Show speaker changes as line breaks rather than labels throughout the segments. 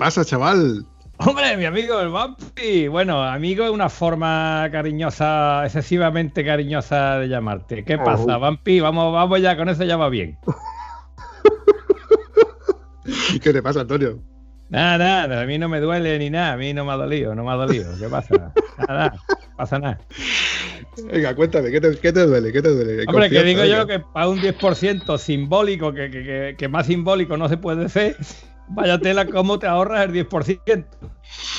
Pasa, chaval?
Hombre, mi amigo el Vampi. Bueno, amigo es una forma cariñosa, excesivamente cariñosa de llamarte. ¿Qué pasa, Vampi? Vamos, vamos ya, con eso ya va bien.
¿Qué te pasa, Antonio?
Nada, nada, a mí no me duele ni nada, a mí no me ha dolido, no me ha dolido. ¿Qué pasa? Nada, no pasa nada.
Venga, cuéntame, ¿qué te, qué te duele? ¿Qué te duele?
Hombre, que digo
venga.
yo que para un 10% simbólico, que, que- que- que más simbólico no se puede ser, vaya tela cómo te ahorras el 10%.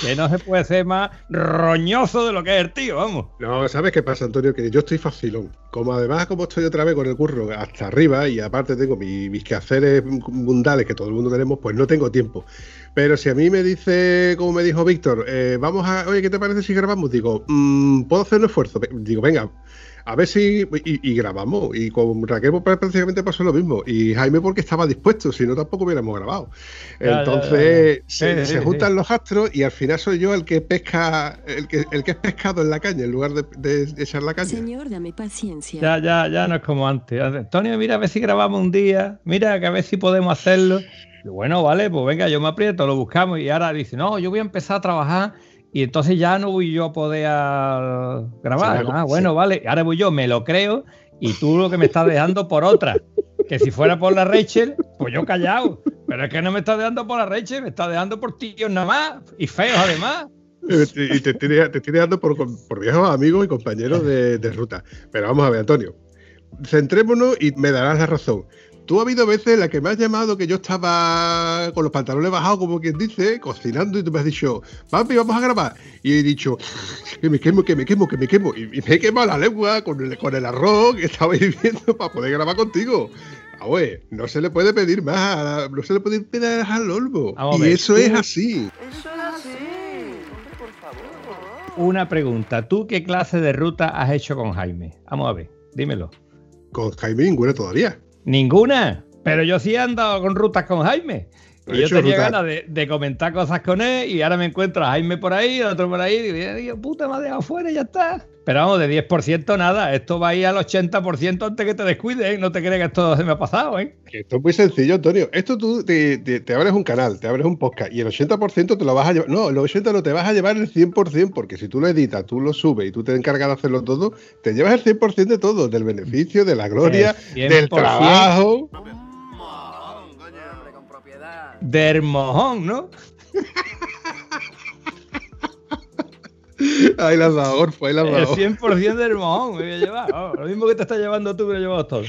Que no se puede ser más roñoso de lo que es el tío, vamos.
No, ¿sabes qué pasa, Antonio? Que yo estoy facilón. Como además, como estoy otra vez con el curro hasta arriba y aparte tengo mi- mis quehaceres mundales que todo el mundo tenemos, pues no tengo tiempo. Pero si a mí me dice, como me dijo Víctor, eh, vamos a, oye, ¿qué te parece si grabamos? Digo, "Mm, ¿puedo hacer un esfuerzo? Digo, venga, a ver si. Y, y grabamos. Y con Raquel pues, prácticamente pasó lo mismo. Y Jaime porque estaba dispuesto, si no tampoco hubiéramos grabado.
Ya, ya,
Entonces
ya, ya.
se,
Sí,
se
sí,
juntan
sí.
los astros y al final soy yo el que pesca, el que, el que es pescado en la caña en lugar de, de echar la caña.
Señor, dame paciencia.
Ya, ya, ya no es como antes. Antonio, mira a ver si grabamos un día, mira que a ver si podemos hacerlo. Y bueno, vale, pues venga, yo me aprieto, lo buscamos. Y ahora dice, no, yo voy a empezar a trabajar y entonces ya no voy yo a poder ah, grabar. Ah, bueno, vale, ahora voy yo, me lo creo, y tú lo que me estás dejando por otra. Que si fuera por la Rachel, pues yo callado. Pero es que no me estás dejando por la Rachel, me estás dejando por tíos nada más, y feos además.
Y te estoy, te estoy dando por, por viejos amigos y compañeros de, de ruta. Pero vamos a ver, Antonio. Centrémonos y me darás la razón. Tú ha habido veces en las que me has llamado que yo estaba con los pantalones bajados, como quien dice, cocinando, y tú me has dicho, papi, vamos a grabar. Y he dicho, que me quemo, que me quemo, que me quemo. Y, y me he quemado la lengua con el, con el arroz que estaba hirviendo para poder grabar contigo. Ah, güey, no se le puede pedir más, a la- no se le puede pedir al olmo.
Vamos a
Y
ver,
eso es así.
Una pregunta, ¿tú qué clase de ruta has hecho con Jaime? Vamos a ver, dímelo.
Con Jaime ninguna todavía.
Ninguna. Pero yo sí he andado con rutas con Jaime. Y yo tenía ganas de, de comentar cosas con él y ahora me encuentro a Jaime por ahí, otro por ahí, y digo, "Dios, puta, me ha dejado fuera y ya está. Pero vamos, de 10% nada, esto va a ir al 80% antes que te descuides, ¿eh? no te creas que esto se me ha pasado, ¿eh?
Esto es muy sencillo, Antonio. Esto tú te, te- te abres un canal, te abres un podcast y el 80% te lo vas a llevar. No, el 80% no te vas a llevar el 100%, porque si tú lo editas, tú lo subes y tú te encargas de hacerlo todo, te llevas el 100% de todo, del beneficio, de la gloria,
El
del
100%.
trabajo.
Del mojón, ¿no?
Ahí las dado, Orfo, ahí las
El
dado.
100% del mojón me voy a llevar. Oh, lo mismo que te estás llevando tú, me lo he llevado todo.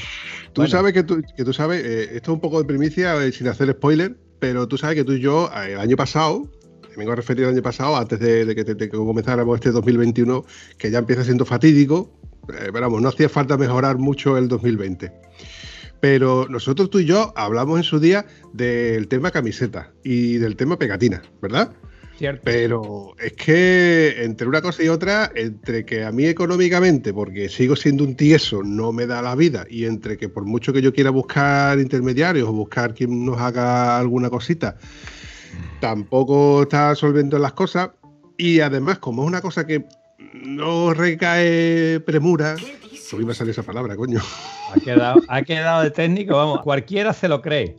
Tú
Bueno.
sabes que tú, que tú sabes, eh, esto es un poco de primicia, eh, sin hacer spoiler, pero tú sabes que tú y yo, eh, el año pasado, me vengo a referir al año pasado, antes de, de que, de que comenzáramos este 2021, que ya empieza siendo fatídico, pero vamos, no hacía falta mejorar mucho el 2020. Pero nosotros tú y yo hablamos en su día del tema camiseta y del tema pegatina, ¿verdad?
¿Cierto?
Pero es que entre una cosa y otra, entre que a mí económicamente, porque sigo siendo un tieso, no me da la vida, y entre que por mucho que yo quiera buscar intermediarios o buscar quien nos haga alguna cosita, tampoco está solvendo las cosas. Y además, como es una cosa que no recae premura, no iba a salir esa palabra, coño.
Ha quedado, ha quedado de técnico, vamos, cualquiera se lo cree.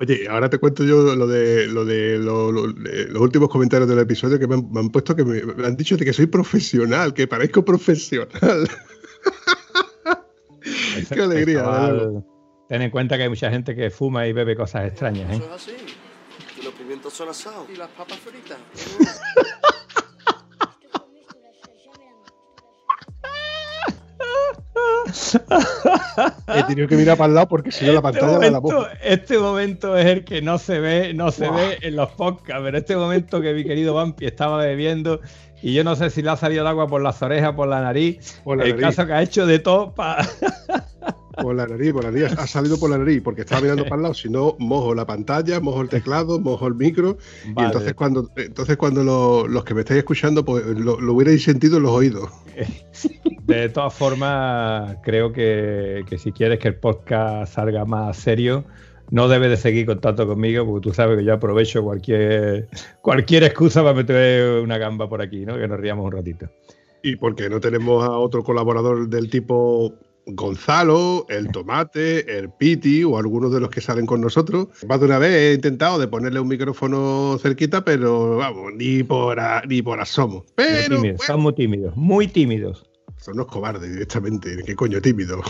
Oye, ahora te cuento yo lo de, lo de lo- lo- de los últimos comentarios del episodio que me han, me han puesto que me, me han dicho de que soy profesional, que parezco profesional.
Ese-
Qué alegría, verdad.
Ten en cuenta que hay mucha gente que fuma y bebe cosas extrañas, ¿eh?
Eso es así. Y los pimientos son asados. Y las papas fritas.
He tenido que mirar para el lado porque si no la
Este
pantalla me la boca.
este momento es el que no se ve, no se
Buah.
ve en los podcasts, pero este momento que mi querido Vampi estaba bebiendo y yo no sé si le ha salido el agua por las orejas, por la nariz. Por el caso que ha hecho de todo para.
Por la nariz, por la nariz, ha salido por la nariz, porque estaba mirando para el lado, si no, mojo la pantalla, mojo el teclado, mojo el micro, y entonces cuando, entonces cuando los que me estáis escuchando, pues lo, lo, hubierais sentido en los oídos.
De todas formas, creo que, que si quieres que el podcast salga más serio, no debes de seguir contacto conmigo porque tú sabes que yo aprovecho cualquier, cualquier excusa para meter una gamba por aquí, ¿no? Que nos riamos un ratito.
Y porque no tenemos a otro colaborador del tipo Gonzalo, el Tomate, el Piti o algunos de los que salen con nosotros. Más de una vez he intentado de ponerle un micrófono cerquita, pero vamos, ni por, ni por asomo. Pero,
Son muy tímidos, muy tímidos.
Son unos cobardes directamente. ¿Qué coño tímido?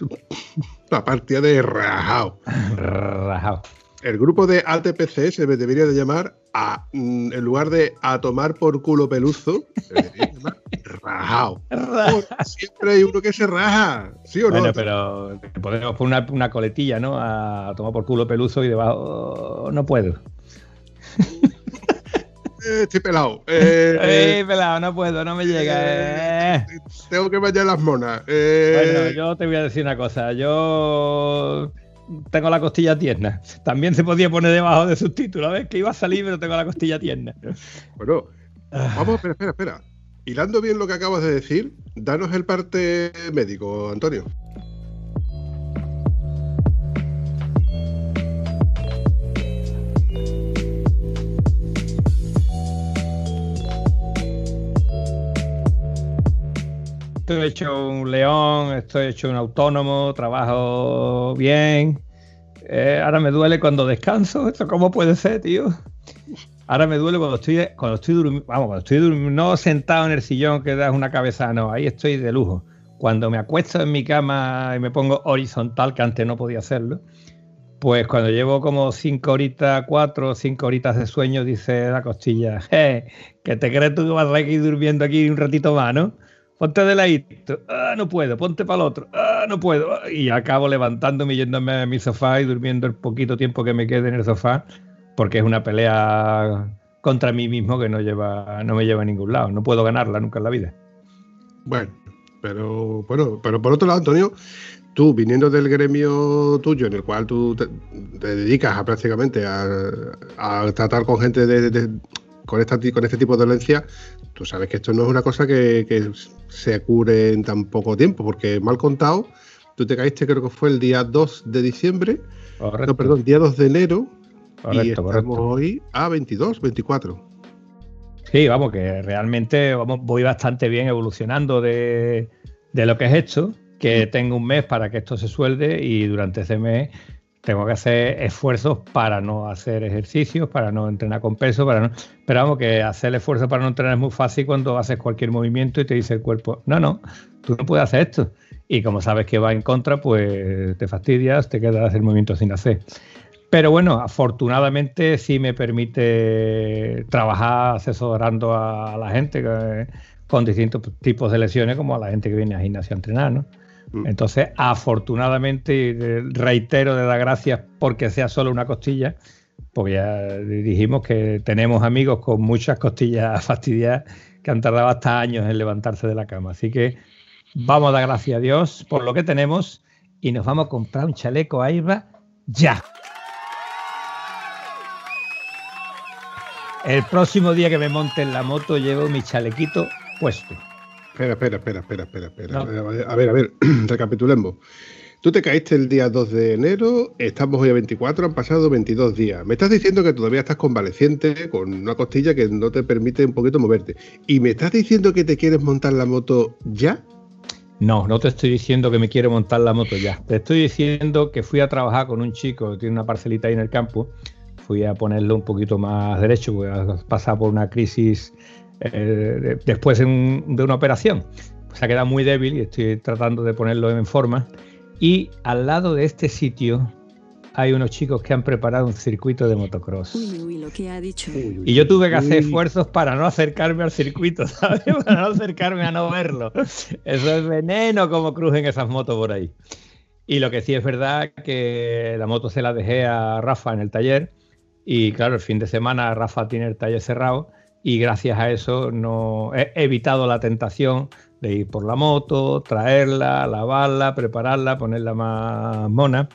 La partida de rajao.
Rajao.
El grupo de ATPC se debería de llamar a, mm, en lugar de a tomar por culo peluzo, se debería llamar rajao. siempre hay uno que se raja, ¿sí o
no? Bueno, pero podemos poner una, coletilla, ¿no? A tomar por culo peluzo y debajo no puedo.
Eh, estoy pelado. Eh,
eh, pelado, no puedo, no me llega.
Eh. Tengo que bañar las monas.
Bueno, yo te voy a decir una cosa. Yo tengo la costilla tierna. También se podía poner debajo de subtítulo, ¿ves? Que iba a salir, pero tengo la costilla tierna.
Bueno, vamos, espera, espera, espera. Hilando bien lo que acabas de decir, danos el parte médico, Antonio.
Estoy hecho un león, estoy hecho un autónomo, trabajo bien. Eh, ahora me duele cuando descanso. ¿Esto cómo puede ser, tío? Ahora me duele cuando estoy, cuando estoy durmiendo, vamos, cuando estoy durmiendo, no sentado en el sillón que das una cabeza, no, ahí estoy de lujo. Cuando me acuesto en mi cama y me pongo horizontal, que antes no podía hacerlo, pues cuando llevo como cinco horitas, cuatro o cinco horitas de sueño, dice la costilla, que te crees tú que vas a seguir durmiendo aquí un ratito más, ¿no? Ponte de ladito, ah, no puedo, ponte para el otro, ah, no puedo. Y acabo levantándome yéndome a mi sofá y durmiendo el poquito tiempo que me quede en el sofá, porque es una pelea contra mí mismo que no, lleva, no me lleva a ningún lado. No puedo ganarla nunca en la vida.
Bueno, pero, bueno, pero por otro lado, Antonio, tú viniendo del gremio tuyo en el cual tú te, dedicas a prácticamente a, tratar con gente de con, esta, con este tipo de dolencia, tú sabes que esto no es una cosa que, se cure en tan poco tiempo, porque mal contado, tú te caíste creo que fue el día 2 de diciembre, no, perdón, día 2 de enero, y estamos hoy a 22, 24.
Sí, vamos, que realmente vamos, voy bastante bien evolucionando de, de lo que es esto, que tengo un mes para que esto se suelde y durante ese mes tengo que hacer esfuerzos para no hacer ejercicios, para no entrenar con peso, para no. Pero vamos, que hacer esfuerzo para no entrenar es muy fácil cuando haces cualquier movimiento y te dice el cuerpo, no, no, tú no puedes hacer esto. Y como sabes que va en contra, pues te fastidias, te quedas el movimiento sin hacer. Pero bueno, afortunadamente sí me permite trabajar asesorando a la gente eh, con distintos tipos de lesiones, como a la gente que viene a gimnasio a entrenar, ¿no? Mm. Entonces, afortunadamente, reitero de dar gracias porque sea solo una costilla, porque ya dijimos que tenemos amigos con muchas costillas fastidiadas que han tardado hasta años en levantarse de la cama. Así que vamos a dar gracias a Dios por lo que tenemos y nos vamos a comprar un chaleco Airbag ya. El próximo día que me monte en la moto llevo mi chalequito puesto.
Espera, espera, espera, espera, espera, espera. A ver, a ver, recapitulemos. Tú te caíste el día 2 de enero, estamos hoy a 24, han pasado 22 días. Me estás diciendo que todavía estás convaleciente, con una costilla que no te permite un poquito moverte. ¿Y me estás diciendo que te quieres montar la moto ya?
No, no te estoy diciendo que me quiero montar la moto ya. Te estoy diciendo que fui a trabajar con un chico que tiene una parcelita ahí en el campo. Fui a ponerlo un poquito más derecho, porque ha pasado por una crisis eh, después de, una operación. Pues ha quedado muy débil y estoy tratando de ponerlo en forma. Y al lado de este sitio hay unos chicos que han preparado un circuito de motocross. Y yo tuve que hacer esfuerzos para no acercarme al circuito, ¿sabes? Para no acercarme a no verlo. Eso es veneno como crujen esas motos por ahí. Y lo que sí es verdad que la moto se la dejé a Rafa en el taller. Y claro, el fin de semana Rafa tiene el taller cerrado y gracias a eso no he evitado la tentación de ir por la moto, traerla, lavarla, prepararla, ponerla más mona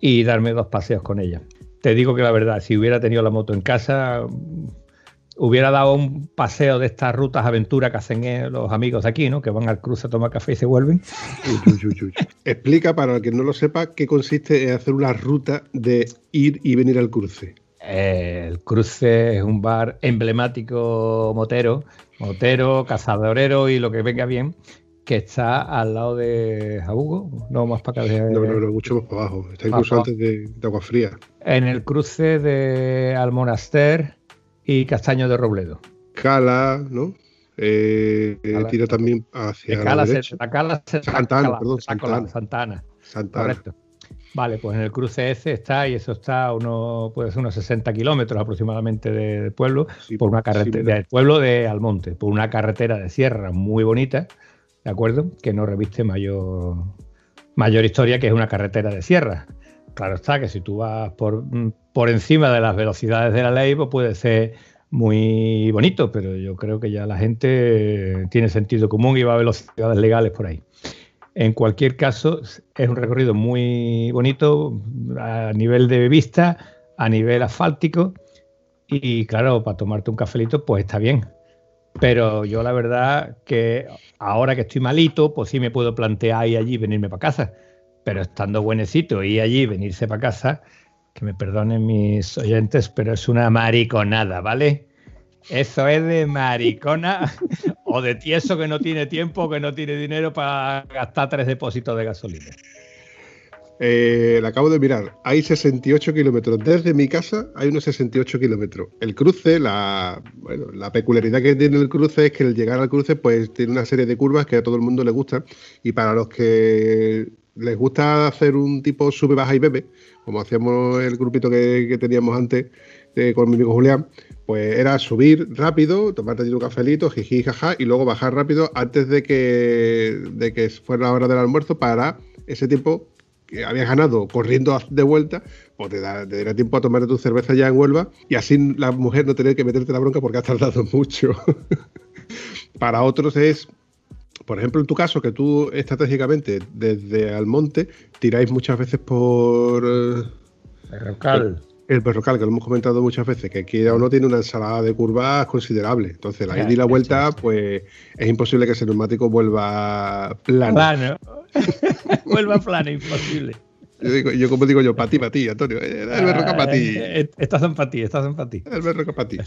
y darme dos paseos con ella. Te digo que la verdad, si hubiera tenido la moto en casa, hubiera dado un paseo de estas rutas aventura que hacen eh, los amigos de aquí, ¿no? Que van al cruce a tomar café y se vuelven.
Explica para el que no lo sepa qué consiste en hacer una ruta de ir y venir al cruce.
Eh, el cruce es un bar emblemático motero, motero, cazadorero y lo que venga bien, que está al lado de Jabugo, no más para acá.
no, no, no, mucho más para abajo, está incluso antes de, Agua Fría.
En el cruce de Almonaster y Castaño de Robledo.
Cala, ¿no? Eh, eh tira también hacia
la, Cala derecha. la Cala
Santana, perdón,
Santana.
Santana.
Santana. Correcto. Vale, pues en el cruce ese está, y eso está a uno, puede ser unos 60 kilómetros aproximadamente del pueblo, por una carretera, del pueblo de Almonte, por una carretera de sierra muy bonita, ¿de acuerdo? Que no reviste mayor, mayor historia, que es una carretera de sierra. Claro está que si tú vas por, por encima de las velocidades de la ley, pues puede ser muy bonito, pero yo creo que ya la gente tiene sentido común y va a velocidades legales por ahí. En cualquier caso, es un recorrido muy bonito a nivel de vista, a nivel asfáltico y claro, para tomarte un cafelito, pues está bien. Pero yo la verdad que ahora que estoy malito, pues sí me puedo plantear ir allí venirme para casa. Pero estando buenecito y allí venirse para casa, que me perdonen mis oyentes, pero es una mariconada, ¿vale? Eso es de maricona o de tieso que no tiene tiempo, que no tiene dinero para gastar tres depósitos de gasolina.
Eh, la acabo de mirar. Hay 68 kilómetros. Desde mi casa hay unos 68 kilómetros. El cruce, la, bueno, la peculiaridad que tiene el cruce es que el llegar al cruce pues tiene una serie de curvas que a todo el mundo le gustan. Y para los que les gusta hacer un tipo sube, baja y bebe, como hacíamos el grupito que, teníamos antes eh, con mi amigo Julián, pues era subir rápido, tomarte un cafelito, jiji, jaja, y luego bajar rápido antes de que, de que fuera la hora del almuerzo para ese tiempo que habías ganado corriendo de vuelta, pues te, da, dará tiempo a tomarte tu cerveza ya en Huelva y así la mujer no tener que meterte la bronca porque has tardado mucho. para otros es por ejemplo, en tu caso, que tú estratégicamente desde Almonte tiráis muchas veces por.
El
el Berrocal, que lo hemos comentado muchas veces, que aquí o no tiene una ensalada de curvas considerable. Entonces, la ida y la vuelta, pues es imposible que ese neumático vuelva plano.
Plano. vuelva plano, imposible.
Yo, digo, yo como digo yo, para ti, para ti, Antonio. Eh, el berroca para ti.
Eh, eh, estás en para ti, estás en para ti.
El berroca para ti.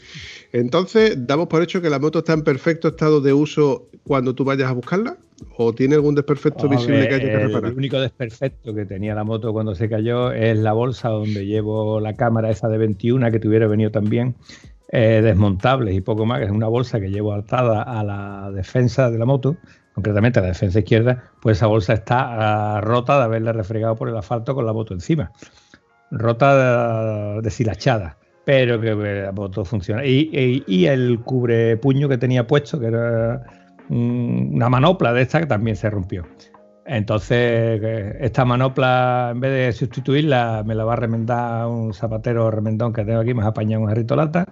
Entonces, ¿damos por hecho que la moto está en perfecto estado de uso cuando tú vayas a buscarla? ¿O tiene algún desperfecto visible que haya que reparar?
El único desperfecto que tenía la moto cuando se cayó es la bolsa donde llevo la cámara esa de 21 que tuviera venido también. Eh, desmontable y poco más, que es una bolsa que llevo atada a la defensa de la moto, concretamente la defensa izquierda, pues esa bolsa está ah, rota de haberle refregado por el asfalto con la moto encima. Rota deshilachada, pero que la moto funciona. Y, el cubre puño que tenía puesto, que era una manopla de esta que también se rompió. Entonces, esta manopla, en vez de sustituirla, me la va a remendar un zapatero remendón que tengo aquí, me ha apañado un jarrito lata.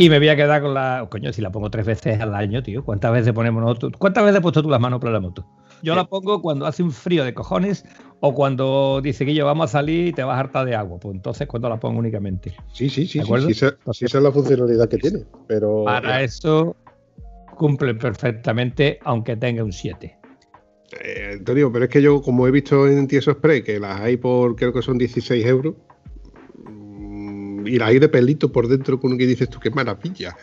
Y me voy a quedar con la. Coño, si la pongo tres veces al año, tío. ¿Cuántas veces ponemos nosotros? ¿Cuántas veces has puesto tú las manoplas en la moto? Yo la pongo cuando hace un frío de cojones o cuando dice que yo vamos a salir y te vas a hartar de agua. Pues entonces, cuando la pongo únicamente.
Sí, sí, sí. sí, sí, esa, es la funcionalidad que tiene. Pero.
Para eso cumple perfectamente, aunque tenga un 7.
Eh, Antonio, pero es que yo, como he visto en Tieso Spray, que las hay por creo que son 16 euros, y hay de pelito por dentro, con que dices tú, qué maravilla.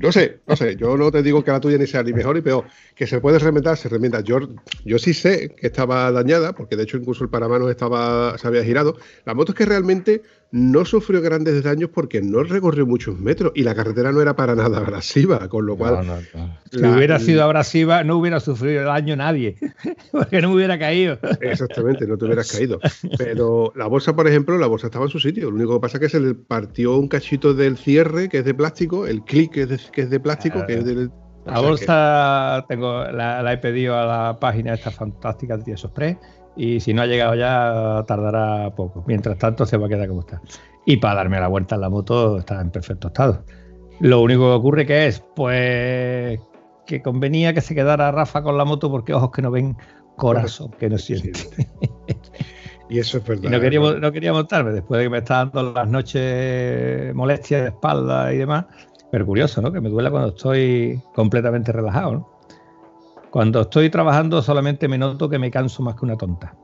No sé, no sé, yo no te digo que la tuya ni sea ni mejor ni peor, que se puede remendar, se remenda. Yo, yo sí sé que estaba dañada, porque de hecho incluso el paramanos estaba, se había girado. La moto es que realmente no sufrió grandes daños porque no recorrió muchos metros y la carretera no era para nada abrasiva, con lo cual...
si hubiera sido abrasiva no hubiera sufrido daño nadie, porque no me hubiera caído.
Exactamente, no te hubieras caído. Pero la bolsa, por ejemplo, la bolsa estaba en su sitio. Lo único que pasa es que se le partió un cachito del cierre, que es de plástico, el clic que es de, que es de plástico, que es del...
La bolsa tengo, la, he pedido a la página esta fantástica de Tiesos Express y si no ha llegado ya tardará poco. Mientras tanto se va a quedar como está. Y para darme la vuelta en la moto está en perfecto estado. Lo único que ocurre que es, pues, que convenía que se quedara Rafa con la moto porque ojos que no ven, corazón que no siente.
Y eso es verdad.
no quería, no quería montarme después de que me está dando las noches molestias de espalda y demás. Pero curioso, ¿no? Que me duela cuando estoy completamente relajado, ¿no? Cuando estoy trabajando solamente me noto que me canso más que una tonta.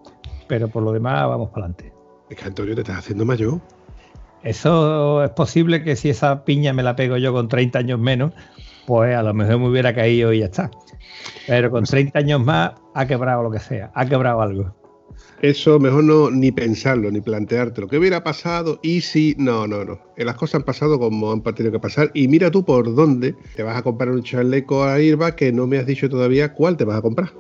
Pero por lo demás vamos para adelante.
Es que Antonio te estás haciendo mayor.
Eso es posible que si esa piña me la pego yo con 30 años menos, pues a lo mejor me hubiera caído y ya está. Pero con 30 años más ha quebrado lo que sea, ha quebrado algo.
Eso mejor no ni pensarlo, ni plantearte lo que hubiera pasado y si. No, no, no. Eh, las cosas han pasado como han tenido que pasar. Y mira tú por dónde te vas a comprar un chaleco a Irba que no me has dicho todavía cuál te vas a comprar.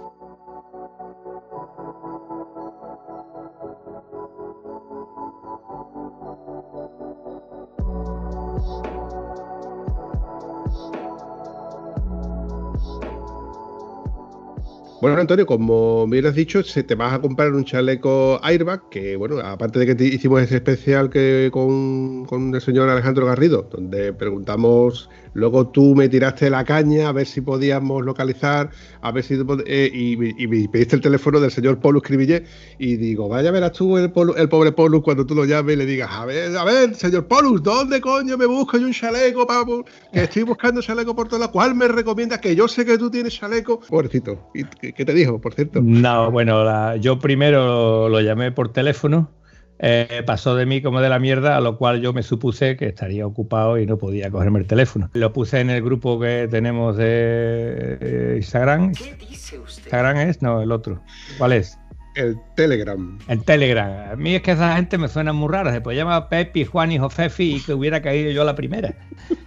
Bueno, Antonio, como me hubieras dicho, se te vas a comprar un chaleco airbag, que bueno, aparte de que te hicimos ese especial que con, con, el señor Alejandro Garrido, donde preguntamos, luego tú me tiraste la caña a ver si podíamos localizar, a ver si eh, y, me pediste el teléfono del señor Polo Escribillé, y digo, vaya verás tú el, el pobre Polus cuando tú lo llames y le digas, a ver, a ver, señor Polus, ¿dónde coño me busco yo un chaleco, papu? Que estoy buscando chaleco por toda la cual me recomiendas que yo sé que tú tienes chaleco. Pobrecito, y, ¿Qué te dijo, por cierto?
No, bueno, yo primero lo, llamé por teléfono. Eh, pasó de mí como de la mierda, a lo cual yo me supuse que estaría ocupado y no podía cogerme el teléfono. Lo puse en el grupo que tenemos de Instagram. ¿Qué dice usted? Instagram es, no, el otro. ¿Cuál es?
El Telegram.
El Telegram. A mí es que esa gente me suena muy rara. Se puede llamar Pepi, Juan y Jofefi y que hubiera caído yo la primera.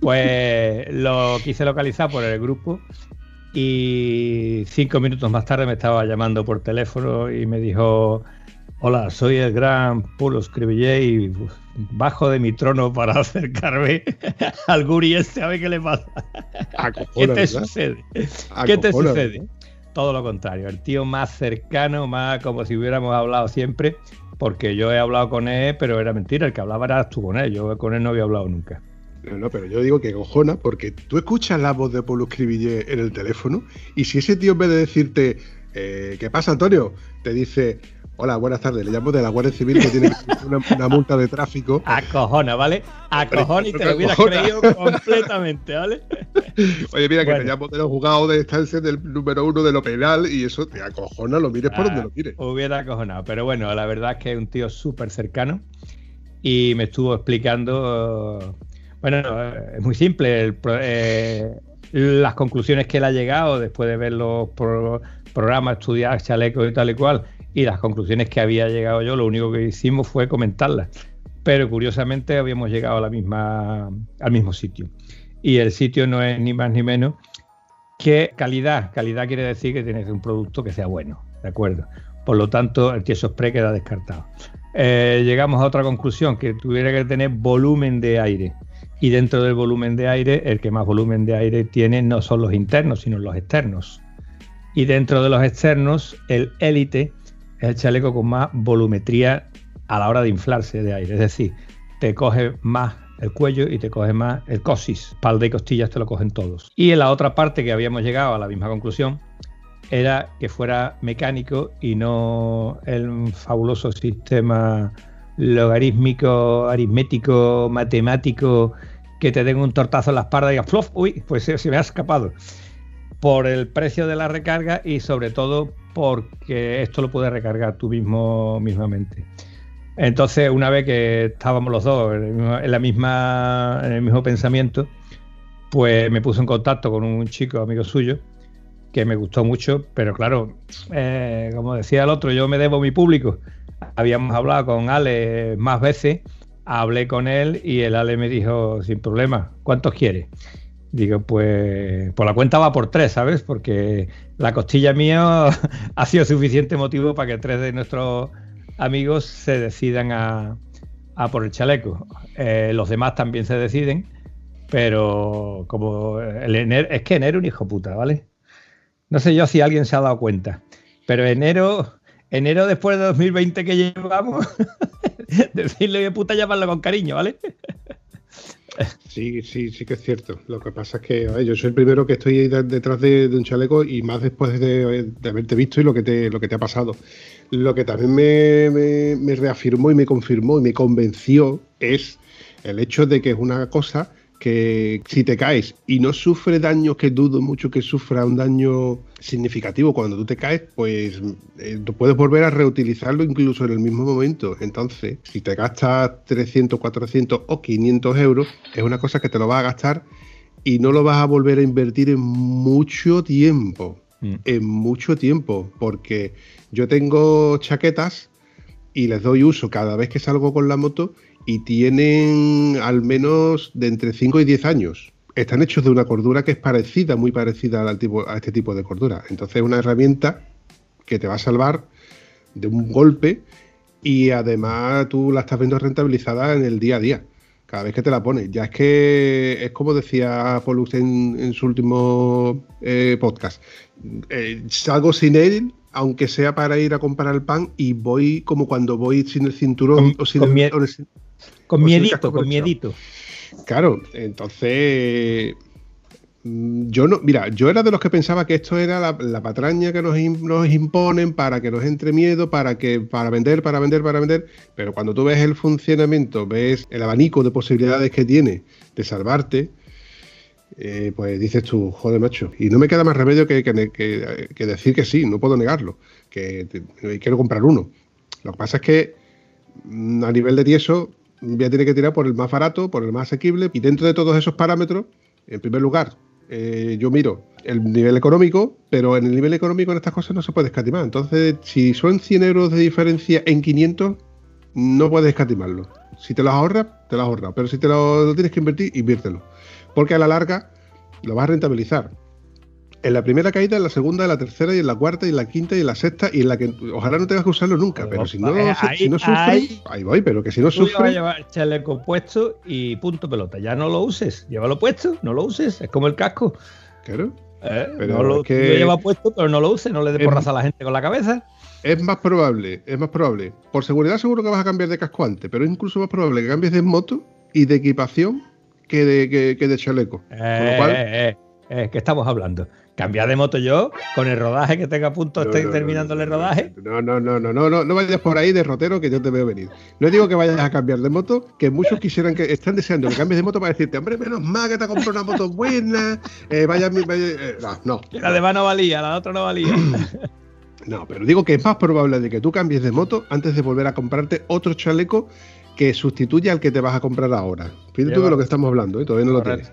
Pues lo quise localizar por el grupo y cinco minutos más tarde me estaba llamando por teléfono y me dijo, hola, soy el gran Pulo Scribillé y bajo de mi trono para acercarme al guri este a ver qué le pasa. ¿Qué te sucede? ¿Qué te sucede? Todo lo contrario, el tío más cercano, más como si hubiéramos hablado siempre, porque yo he hablado con él, pero era mentira, el que hablaba era tú con él, yo con él no había hablado nunca.
No, no, pero yo digo que cojona porque tú escuchas la voz de Pablo Escribille en el teléfono y si ese tío en vez de decirte, eh, ¿qué pasa, Antonio? Te dice, hola, buenas tardes, le llamo de la Guardia Civil que tiene una, multa de tráfico.
Acojona, ¿vale? Acojona y te lo hubieras creído completamente, ¿vale?
Oye, mira, que te llamo de los juzgados de estancia del número uno de lo penal y eso te acojona, lo mires por donde lo mires.
Hubiera acojonado, pero bueno, la verdad es que es un tío súper cercano y me estuvo explicando bueno, es muy simple. Eh, las conclusiones que él ha llegado después de ver los programas, estudiar chaleco y tal y cual, y las conclusiones que había llegado yo, lo único que hicimos fue comentarlas. Pero curiosamente habíamos llegado a la misma, al mismo sitio. Y el sitio no es ni más ni menos que calidad. Calidad quiere decir que tienes un producto que sea bueno, ¿de acuerdo? Por lo tanto, el tieso spray queda descartado. Eh, llegamos a otra conclusión, que tuviera que tener volumen de aire y dentro del volumen de aire, el que más volumen de aire tiene no son los internos, sino los externos. Y dentro de los externos, el élite es el chaleco con más volumetría a la hora de inflarse de aire. Es decir, te coge más el cuello y te coge más el cosis. Espalda y costillas te lo cogen todos. Y en la otra parte que habíamos llegado a la misma conclusión era que fuera mecánico y no el fabuloso sistema logarítmico, aritmético, matemático, que te den un tortazo en la espalda y digas, ¡flof! ¡Uy! Pues se, me ha escapado. Por el precio de la recarga y sobre todo porque esto lo puedes recargar tú mismo mismamente. Entonces, una vez que estábamos los dos en, la misma, en el mismo pensamiento, pues me puse en contacto con un chico amigo suyo que me gustó mucho, pero claro, eh, como decía el otro, yo me debo a mi público habíamos hablado con Ale más veces, hablé con él y el Ale me dijo, sin problema, ¿cuántos quiere? Digo, pues por la cuenta va por tres, ¿sabes? Porque la costilla mía ha sido suficiente motivo para que tres de nuestros amigos se decidan a, por el chaleco. Eh, los demás también se deciden, pero como el enero, es que enero un hijo puta, ¿vale? No sé yo si alguien se ha dado cuenta, pero enero enero después de 2020 que llevamos, decirle de puta llamarlo con cariño, ¿vale?
Sí, sí, sí que es cierto. Lo que pasa es que yo soy el primero que estoy detrás de, un chaleco y más después de, haberte visto y lo que te, lo que te ha pasado. Lo que también me reafirmó y me confirmó y me convenció es el hecho de que es una cosa que si te caes y no sufre daño, que dudo mucho que sufra un daño significativo cuando tú te caes, pues eh, tú puedes volver a reutilizarlo incluso en el mismo momento. Entonces, si te gastas 300, 400 o 500 euros, es una cosa que te lo vas a gastar y no lo vas a volver a invertir en mucho tiempo. Mm. En mucho tiempo, porque yo tengo chaquetas y les doy uso cada vez que salgo con la moto y tienen al menos de entre 5 y 10 años. Están hechos de una cordura que es parecida, muy parecida al tipo, a este tipo de cordura. Entonces es una herramienta que te va a salvar de un golpe y además tú la estás viendo rentabilizada en el día a día, cada vez que te la pones. Ya es que es como decía Paulus en, su último eh, podcast. Eh, salgo sin él aunque sea para ir a comprar el pan y voy como cuando voy sin el cinturón o sin el,
con miedito, con miedito.
Claro, entonces mm, yo no, mira, yo era de los que pensaba que esto era la, patraña que nos, imponen para que nos entre miedo, para que, para vender, para vender, para vender. Pero cuando tú ves el funcionamiento, ves el abanico de posibilidades que tiene de salvarte, eh, pues dices tú, joder, macho. Y no me queda más remedio que, que, decir que sí, no puedo negarlo, que quiero comprar uno. Lo que pasa es que mm, a nivel de tieso, voy a tener que tirar por el más barato, por el más asequible, y dentro de todos esos parámetros, en primer lugar, eh, yo miro el nivel económico, pero en el nivel económico en estas cosas no se puede escatimar. Entonces, si son 100 euros de diferencia en 500, no puedes escatimarlo. Si te los ahorras, te los ahorras, pero si te lo, tienes que invertir, inviértelo. Porque a la larga lo vas a rentabilizar en la primera caída, en la segunda, en la tercera y en la cuarta y en la quinta y en la sexta y en la que ojalá no tengas que usarlo nunca, pero si no, eh, si no sufre, ahí, voy, pero que si no sufre... Vas a
llevar chaleco puesto y punto pelota, ya no lo uses, llévalo puesto, no lo uses, es como el casco.
Claro.
Eh, pero no lo, lleva puesto, pero no lo uses, no le des porras a la gente con la cabeza.
Es más probable, es más probable. Por seguridad seguro que vas a cambiar de casco antes, pero es incluso más probable que cambies de moto y de equipación que de, que, de chaleco.
Eh, eh, ¿Qué estamos hablando? Cambiar de moto yo con el rodaje que tenga a punto, estoy terminando el rodaje.
No, no, no, no, no, no, no vayas por ahí de rotero que yo te veo venir. No digo que vayas a cambiar de moto, que muchos quisieran que están deseando que cambies de moto para decirte, hombre, menos mal que te comprado una moto buena, eh, vaya, vaya eh, no, no.
La de no valía, la otra no valía.
no, pero digo que es más probable de que tú cambies de moto antes de volver a comprarte otro chaleco que sustituya al que te vas a comprar ahora. Fíjate tú de lo que estamos hablando, ¿eh? todavía no lo tienes.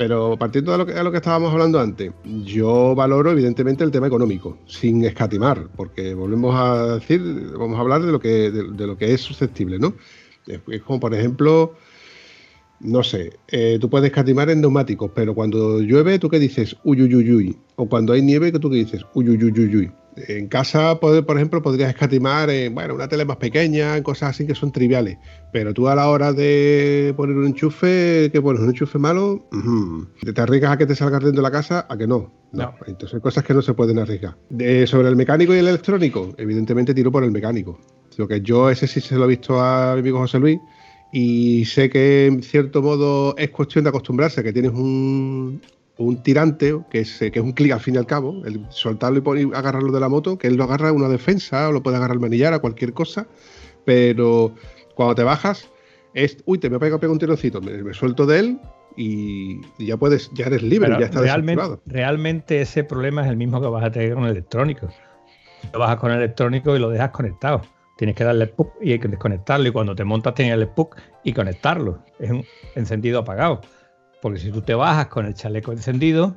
Pero partiendo de lo, que, lo que estábamos hablando antes, yo valoro evidentemente el tema económico, sin escatimar, porque volvemos a decir, vamos a hablar de lo que, de, lo que es susceptible, ¿no? Es, como por ejemplo, no sé, eh, tú puedes escatimar en neumáticos, pero cuando llueve, ¿tú qué dices? Uy, uy, uy, uy. O cuando hay nieve, ¿tú qué dices? Uy, uy, uy, uy, uy. En casa, por ejemplo, podrías escatimar en bueno, una tele más pequeña, en cosas así que son triviales. Pero tú a la hora de poner un enchufe, que pones un enchufe malo, te arriesgas a que te salgas dentro de la casa, a que no. No. Entonces hay cosas que no se pueden arriesgar. sobre el mecánico y el electrónico, evidentemente tiro por el mecánico. Lo que yo ese sí se lo he visto a mi amigo José Luis y sé que en cierto modo es cuestión de acostumbrarse que tienes un, un tirante, que es, que es un clic al fin y al cabo, el soltarlo y, agarrarlo de la moto, que él lo agarra a una defensa o lo puede agarrar al manillar, a cualquier cosa, pero cuando te bajas, es, uy, te me pega, pega un tironcito, me, suelto de él y, ya puedes, ya eres libre, ya está
realmente, realmente ese problema es el mismo que vas a tener con el electrónico. Lo bajas con el electrónico y lo dejas conectado. Tienes que darle el y hay que desconectarlo. Y cuando te montas, tienes el PUC y conectarlo. Es un encendido apagado. Porque si tú te bajas con el chaleco encendido,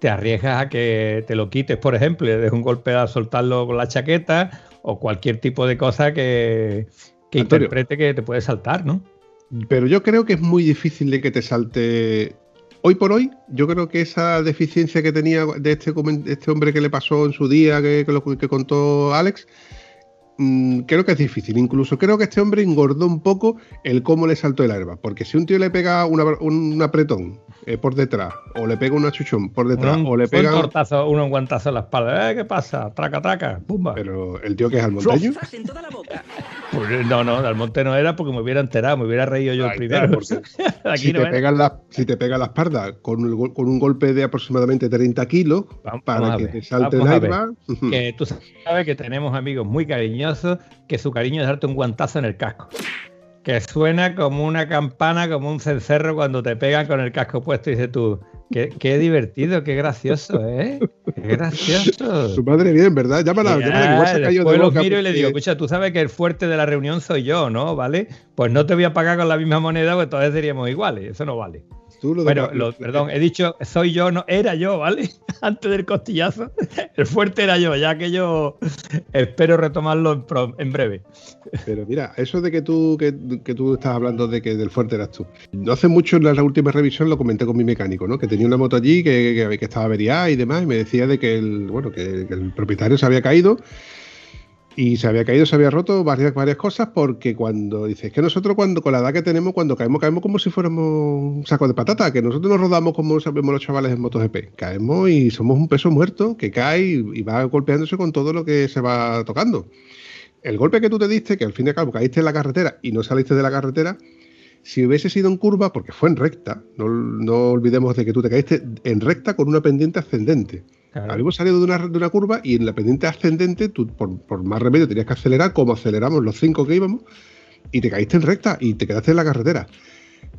te arriesgas a que te lo quites, por ejemplo, y le des un golpe a soltarlo con la chaqueta o cualquier tipo de cosa que, interprete que te puede saltar, ¿no?
Pero yo creo que es muy difícil de que te salte. Hoy por hoy, yo creo que esa deficiencia que tenía de este, este hombre que le pasó en su día, que, que, lo, que contó Alex, mm, creo que es difícil. Incluso creo que este hombre engordó un poco el cómo le saltó el herba. Porque si un tío le pega un apretón eh, por detrás, o le pega un achuchón por detrás, o le pega.
Un uno un guantazo en la espalda. ¿Eh? ¿Qué pasa? Traca, traca, pumba.
Pero el tío que es almonteño.
Pues, no, no, almonte no era porque me hubiera enterado, me hubiera reído yo el primero.
si, te pegan la, si te pega la espalda con, con, un golpe de aproximadamente 30 kilos, para que te salte el herba.
Que tú sabes que tenemos amigos muy cariñosos que su cariño es darte un guantazo en el casco que suena como una campana, como un cencerro cuando te pegan con el casco puesto y dices tú, qué, qué divertido, qué gracioso, ¿eh? Qué gracioso.
Su madre bien, ¿verdad? Llámala, llámala
que se ha de lo miro y le digo, escucha, tú sabes que el fuerte de la reunión soy yo, ¿no? ¿Vale? Pues no te voy a pagar con la misma moneda, pues entonces seríamos iguales, eso no vale bueno, perdón, he dicho soy yo, no, era yo, ¿vale? Antes del costillazo. El fuerte era yo, ya que yo espero retomarlo en, breve.
Pero mira, eso de que tú, que, tú estás hablando de que del fuerte eras tú. No hace mucho en la, última revisión lo comenté con mi mecánico, ¿no? Que tenía una moto allí que, que, estaba averiada y demás, y me decía de que el, bueno, que el propietario se había caído y se había caído, se había roto varias, varias cosas porque cuando dices que nosotros cuando con la edad que tenemos, cuando caemos, caemos como si fuéramos un saco de patata, que nosotros nos rodamos como sabemos los chavales en MotoGP. Caemos y somos un peso muerto que cae y va golpeándose con todo lo que se va tocando. El golpe que tú te diste, que al fin y al cabo caíste en la carretera y no saliste de la carretera, si hubiese sido en curva, porque fue en recta, no, no olvidemos de que tú te caíste en recta con una pendiente ascendente. Habíamos salido de una, de una, curva y en la pendiente ascendente, tú por, más remedio tenías que acelerar, como aceleramos los cinco que íbamos, y te caíste en recta y te quedaste en la carretera.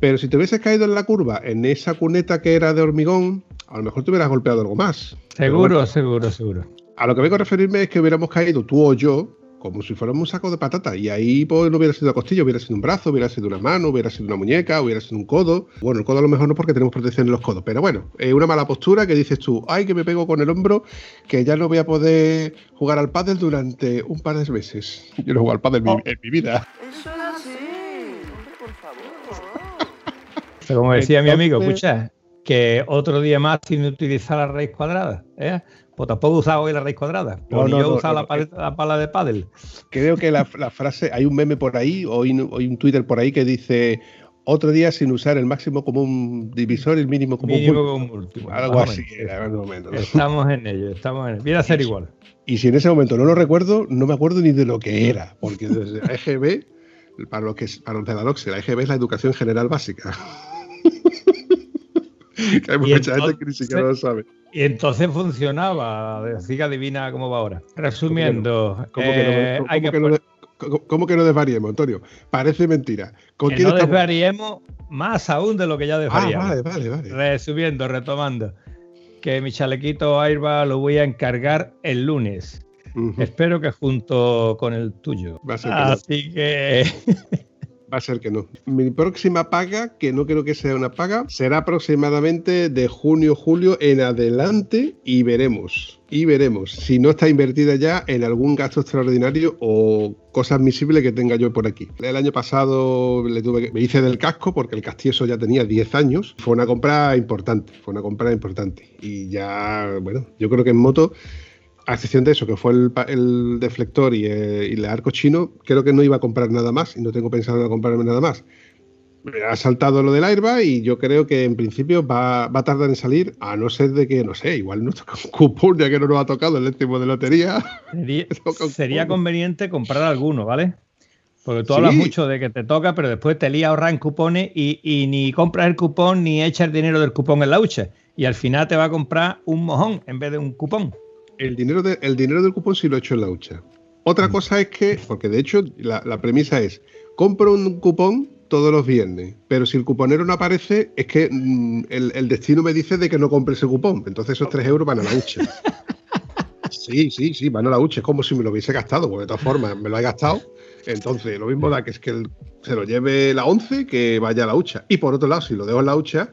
Pero si te hubieses caído en la curva, en esa cuneta que era de hormigón, a lo mejor te hubieras golpeado algo más.
Seguro, seguro, seguro.
A lo que vengo a referirme es que hubiéramos caído tú o yo como si fuéramos un saco de patata. Y ahí pues no hubiera sido costilla, hubiera sido un brazo, hubiera sido una mano, hubiera sido una muñeca, hubiera sido un codo. Bueno, el codo a lo mejor no porque tenemos protección en los codos, pero bueno, es una mala postura que dices tú, ay, que me pego con el hombro, que ya no voy a poder jugar al pádel durante un par de meses. Yo no juego al pádel en, mi, vida. Eso es así,
por favor. como decía mi amigo, escucha, que otro día más sin utilizar la raíz cuadrada, ¿eh? Pues tampoco he usado hoy la raíz cuadrada. No, yo he usado la, pala de pádel.
Creo que la, frase, hay un meme por ahí, o hay, un Twitter por ahí que dice otro día sin usar el máximo como un divisor y el mínimo como un
último. Algo así era, momento, Estamos en ello, estamos en ello. Viene a ser igual.
Y si en ese momento no lo recuerdo, no me acuerdo ni de lo que era, porque desde la EGB, para los que para los la EGB es la educación general básica. que hay mucha gente que ni siquiera lo sabe.
Y entonces funcionaba, siga divina cómo va ahora. Resumiendo, ¿cómo
que no, desvariemos, Antonio? Parece mentira.
¿Con que no desvariemos más aún de lo que ya ah, desvariamos.
Ah, vale, vale, vale.
Resumiendo, retomando, que mi chalequito Airba lo voy a encargar el lunes. Espero que junto con el tuyo. Así que
Va a ser que no. Mi próxima paga, que no creo que sea una paga, será aproximadamente de junio, julio en adelante y veremos. Y veremos si no está invertida ya en algún gasto extraordinario o cosa admisible que tenga yo por aquí. El año pasado le tuve, me hice del casco porque el castieso ya tenía 10 años. Fue una compra importante, fue una compra importante. Y ya, bueno, yo creo que en moto a excepción de eso, que fue el, deflector y, eh, y, el arco chino, creo que no iba a comprar nada más y no tengo pensado en comprarme nada más. Ha saltado lo del airbag y yo creo que en principio va, a tardar en salir, a no ser de que, no sé, igual no toca un cupón ya que no nos ha tocado el último de lotería.
Sería, conveniente comprar alguno, ¿vale? Porque tú hablas mucho de que te toca, pero después te lía ahorrar en cupones y, ni compras el cupón ni echas el dinero del cupón en la hucha. Y al final te va a comprar un mojón en vez de un cupón
el dinero, el dinero del cupón sí lo he hecho en la hucha. Otra mm. cosa es que, porque de hecho la, premisa es, compro un cupón todos los viernes, pero si el cuponero no aparece, es que mm, el, destino me dice de que no compre ese cupón. Entonces esos 3 euros van a la hucha. Sí, sí, sí, van a la hucha. Es como si me lo hubiese gastado, porque de todas formas me lo he gastado. Entonces, lo mismo da que es que se lo lleve la 11 que vaya a la hucha. Y por otro lado, si lo dejo en la hucha,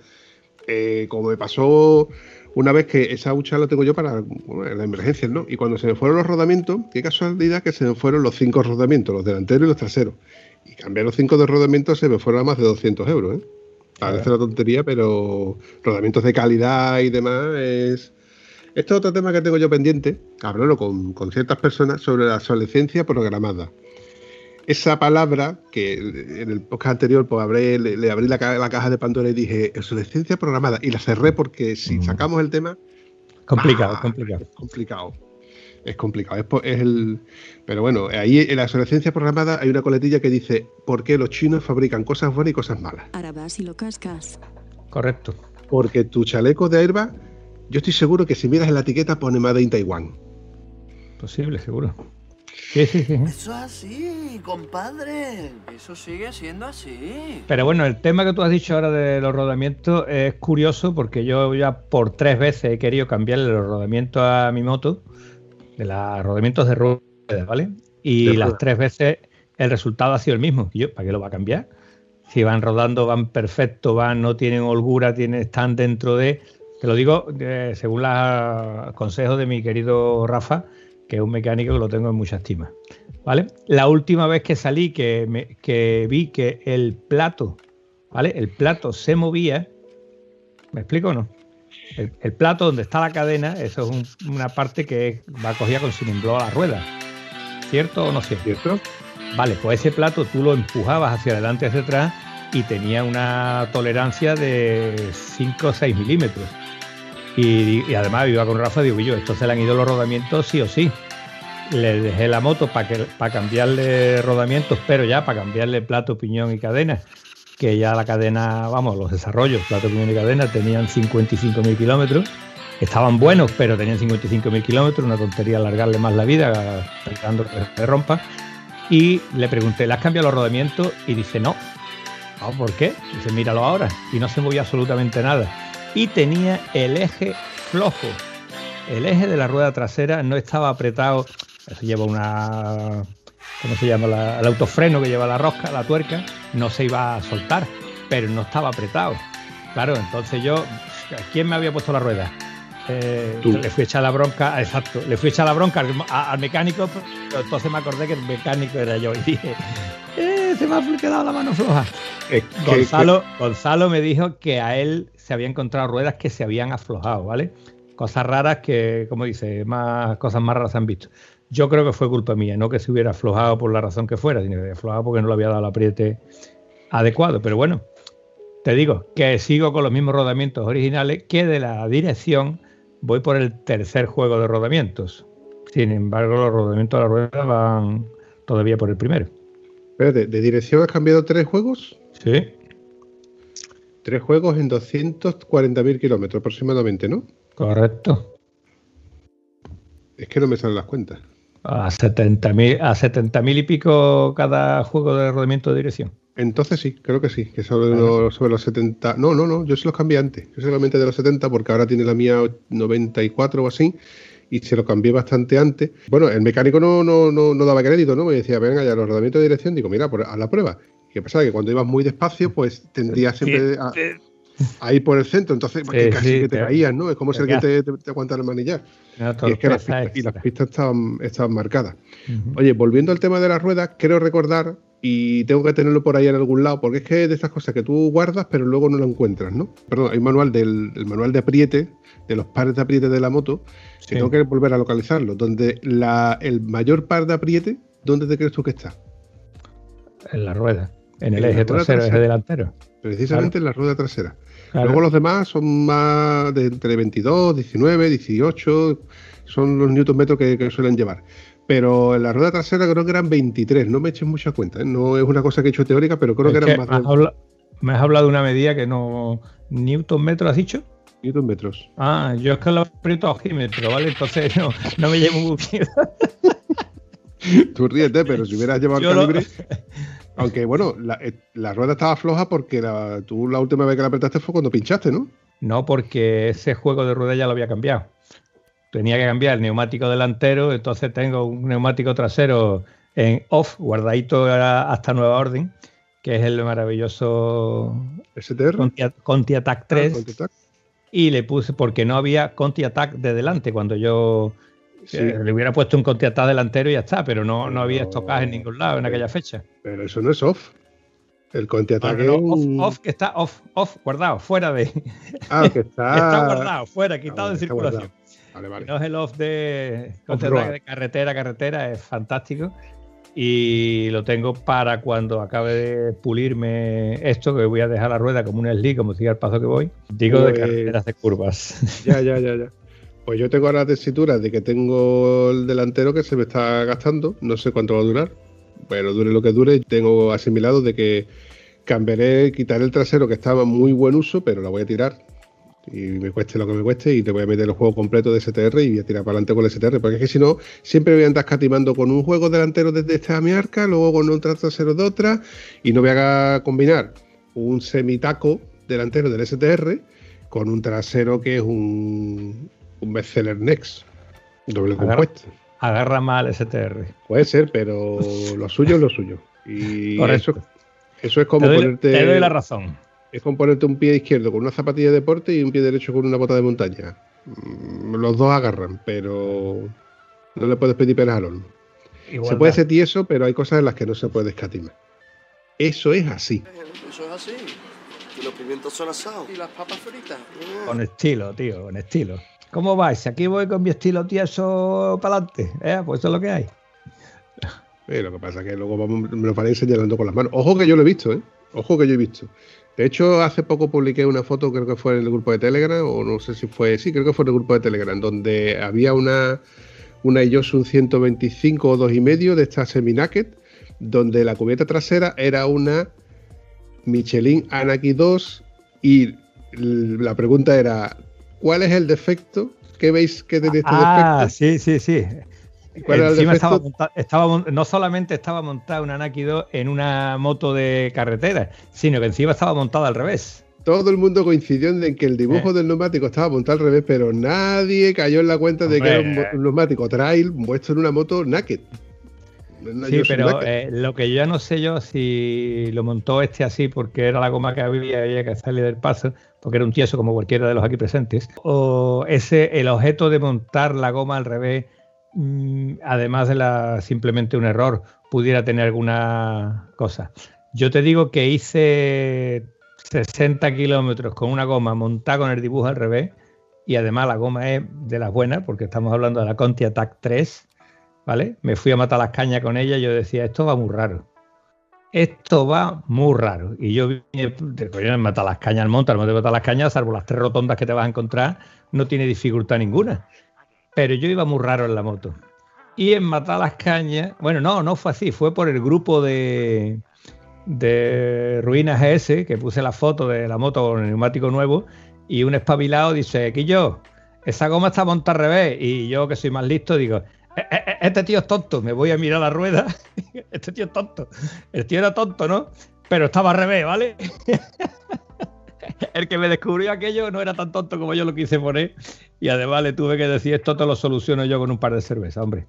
eh, como me pasó una vez que esa hucha la tengo yo para la emergencia, ¿no? Y cuando se me fueron los rodamientos, qué casualidad que se me fueron los cinco rodamientos, los delanteros y los traseros. Y cambiar los cinco de rodamientos se me fueron a más de 200 euros, ¿eh? Parece una tontería, pero rodamientos de calidad y demás es, Este es otro tema que tengo yo pendiente, hablarlo con, con ciertas personas sobre la obsolescencia programada. Esa palabra que en el podcast anterior pues, le, abrí la, caja de Pandora y dije obsolescencia programada y la cerré porque si mm. sacamos el tema...
Complicado, ah, complicado.
Es complicado. Es complicado. Es, el, pero bueno, ahí en la obsolescencia programada hay una coletilla que dice ¿por qué los chinos fabrican cosas buenas y cosas malas?
Ahora vas y lo cascas.
Correcto.
Porque tu chaleco de airbag yo estoy seguro que si miras en la etiqueta pone Made in Taiwán.
Posible, seguro.
Sí, sí, sí. Eso es así, compadre. Eso sigue siendo así.
Pero bueno, el tema que tú has dicho ahora de los rodamientos es curioso porque yo ya por tres veces he querido cambiarle los rodamientos a mi moto, de los rodamientos de ruedas, ¿vale? Y las tres veces el resultado ha sido el mismo. yo, ¿para qué lo va a cambiar? Si van rodando, van perfecto, van, no tienen holgura, tienen, están dentro de te lo digo eh, según los consejos de mi querido Rafa, que es un mecánico que lo tengo en mucha estima. ¿Vale? La última vez que salí, que, vi que el plato, ¿vale? El plato se movía. ¿Me explico o no? El, plato donde está la cadena, eso es una parte que va cogida con cilindro a la rueda. ¿Cierto o no cierto?
¿Cierto?
Vale, pues ese plato tú lo empujabas hacia adelante y hacia atrás y tenía una tolerancia de 5 o 6 milímetros. Y, además iba con Rafa digo, yo, esto se le han ido los rodamientos sí o sí. Le dejé la moto para para cambiarle rodamientos, pero ya para cambiarle plato, piñón y cadena, que ya la cadena, vamos, los desarrollos, plato, piñón y cadena, tenían 55.000 kilómetros. Estaban buenos, pero tenían 55.000 kilómetros, una tontería alargarle más la vida, esperando que se rompa. Y le pregunté, ¿le has cambiado los rodamientos? Y dice, no. ¿Por qué? Dice, míralo ahora. Y no se movía absolutamente nada y tenía el eje flojo. El eje de la rueda trasera no estaba apretado. Eso lleva una. ¿Cómo se llama? el autofreno que lleva la rosca, la tuerca, no se iba a soltar, pero no estaba apretado. Claro, entonces yo. ¿Quién me había puesto la rueda? Eh, le fui a echar la bronca, exacto, le fui a echar la bronca al, mecánico, pero entonces me acordé que el mecánico era yo y dije, eh, se me ha quedado la mano floja. Gonzalo, Gonzalo me dijo que a él se había encontrado ruedas que se habían aflojado, ¿vale? Cosas raras que, como dice, más cosas más raras se han visto. Yo creo que fue culpa mía, no que se hubiera aflojado por la razón que fuera, sino que se aflojado porque no le había dado el apriete adecuado. Pero bueno, te digo que sigo con los mismos rodamientos originales, que de la dirección voy por el tercer juego de rodamientos. Sin embargo, los rodamientos de la rueda van todavía por el primero.
Espérate, ¿de dirección has cambiado tres juegos?
Sí.
Tres juegos en 240.000 kilómetros aproximadamente, ¿no?
Correcto.
Es que no me salen las cuentas.
A 70.000 a 70 y pico cada juego de rodamiento de dirección.
Entonces sí, creo que sí, que sobre, los, sobre los 70. No, no, no, yo se los cambié antes. Yo solamente de los 70 porque ahora tiene la mía 94 o así y se lo cambié bastante antes. Bueno, el mecánico no, no, no, no daba crédito, ¿no? Me decía, venga, ya los rodamientos de dirección, digo, mira, a la prueba. ¿Qué pasa? Que cuando ibas muy despacio, pues tendrías siempre a, ir por el centro, entonces casi que te caías, ¿no? Es como si alguien te, te, aguanta el manillar. y, es que las pistas, y las pistas estaban, estaban marcadas. Oye, volviendo al tema de las ruedas, quiero recordar, y tengo que tenerlo por ahí en algún lado, porque es que es de estas cosas que tú guardas, pero luego no lo encuentras, ¿no? Perdón, hay un manual del el manual de apriete, de los pares de apriete de la moto, que tengo que volver a localizarlo, donde la, el mayor par de apriete, ¿dónde te crees tú que está?
En la rueda. En el eje trasero, eje delantero.
Precisamente en la rueda trasera. Luego los demás son más de entre 22, 19, 18, son los newton metros que, suelen llevar. Pero en la rueda trasera creo que eran 23, no me eches mucha cuenta, ¿eh? no es una cosa que he hecho teórica, pero creo que eran más.
de... me has hablado de una medida que no. ¿Newton metros has dicho?
Newton metros.
Ah, yo es que lo aprieto a ojímetro, ¿vale? Entonces no, no me llevo muy.
Tú ríete, pero si hubieras llevado el calibre. Aunque bueno, eh, la, rueda estaba floja porque la, tú la última vez que la apretaste fue cuando pinchaste, ¿no?
No, porque ese juego de rueda ya lo había cambiado. Tenía que cambiar el neumático delantero, entonces tengo un neumático trasero en off, guardadito hasta nueva orden, que es el maravilloso
STR.
Conti, Attack 3. Ah, y le puse, porque no había Conti Attack de delante cuando yo le hubiera puesto un contiatá delantero y ya está, pero no, no había estocaje en ningún lado en aquella fecha.
Pero eso no es off. El contiataque
no, off, off, que está off, off, guardado, fuera de.
Ah, que está.
está guardado, fuera, quitado de circulación.
Vale, vale.
No es el off de,
Off-road.
de carretera a carretera, es fantástico. Y lo tengo para cuando acabe de pulirme esto, que voy a dejar la rueda como un slip, como siga el paso que voy. Digo de
Pues-
carreteras de curvas.
Ya, ya, ya, ya. Pues yo tengo ahora la tesitura de que tengo el delantero que se me está gastando. No sé cuánto va a durar. Pero dure lo que dure. Tengo asimilado de que cambiaré, quitaré el trasero que estaba muy buen uso, pero la voy a tirar. Y me cueste lo que me cueste. Y te voy a meter el juego completo de STR y voy a tirar para adelante con el STR. Porque es que si no, siempre voy a andar escatimando con un juego delantero desde esta mi arca, luego con otro trasero de otra. Y no voy a combinar un semitaco delantero del STR con un trasero que es un, un bestseller Next, doble
Agarra-
compuesto.
Agarra mal STR.
Puede ser, pero lo suyo es lo suyo. Y
Correcto.
eso, eso es
Te
como
doy,
ponerte,
te doy la razón.
es como ponerte un pie izquierdo con una zapatilla de deporte y un pie derecho con una bota de montaña. Mm, Los dos agarran, pero no le puedes pedir peras al horno. Se puede ser tieso, pero hay cosas en las que no se puede escatimar. Eso es así.
Eso es así.
Y los pimientos son asados.
Y las papas fritas.
Con estilo, tío, con estilo. ¿Cómo vais? Aquí voy con mi estilo tieso para adelante. ¿eh? Pues eso es lo que hay.
Lo que pasa es que luego me lo paráis señalando con las manos. Ojo que yo lo he visto, ¿eh? Ojo que yo he visto. De hecho, hace poco publiqué una foto, creo que fue en el grupo de Telegram, o no sé si fue, sí, creo que fue en el grupo de Telegram, donde había una, una Iosun 125 o 2,5 de esta semi-naked, donde la cubierta trasera era una Michelin Anaki 2 y la pregunta era, ¿cuál es el defecto? ¿Qué veis que tiene este
Ah,
defecto?
sí, sí, sí.
¿Cuál era el
Encima estaba
defecto?
estaba mon- no solamente estaba montada una Naki 2 en una moto de carretera, sino que encima estaba montada al revés.
Todo el mundo coincidió en que el dibujo
Eh.
del neumático estaba montado al revés, pero nadie cayó en la cuenta de que era un neumático trail puesto en una moto naked.
Sí, pero eh, lo que yo no sé yo si lo montó este así porque era la goma que había, había que hacerle del paso, porque era un tieso como cualquiera de los aquí presentes, o ese el objeto de montar la goma al revés, mm, además de la simplemente un error, pudiera tener alguna cosa. Yo te digo que hice 60 kilómetros con una goma montada con el dibujo al revés y además la goma es de las buenas porque estamos hablando de la Conti Attack 3 ¿vale? Me fui a matar las cañas con ella y yo decía, esto va muy raro. Esto va muy raro. Y yo vine, coño, matar las cañas al monte, al monte de matar las cañas, salvo las tres rotondas que te vas a encontrar, no tiene dificultad ninguna. Pero yo iba muy raro en la moto. Y en matar las cañas, bueno, no, no fue así, fue por el grupo de, de Ruinas GS, que puse la foto de la moto con el neumático nuevo, y un espabilado dice, Quillo, esa goma está montada al revés. Y yo, que soy más listo, digo, "Eh, eh, eh, este tío es tonto, me voy a mirar la rueda. este tío es tonto. El tío era tonto, ¿no? Pero estaba al revés, ¿vale? El que me descubrió aquello no era tan tonto como yo lo quise poner. Y además le tuve que decir, esto te lo soluciono yo con un par de cervezas, hombre.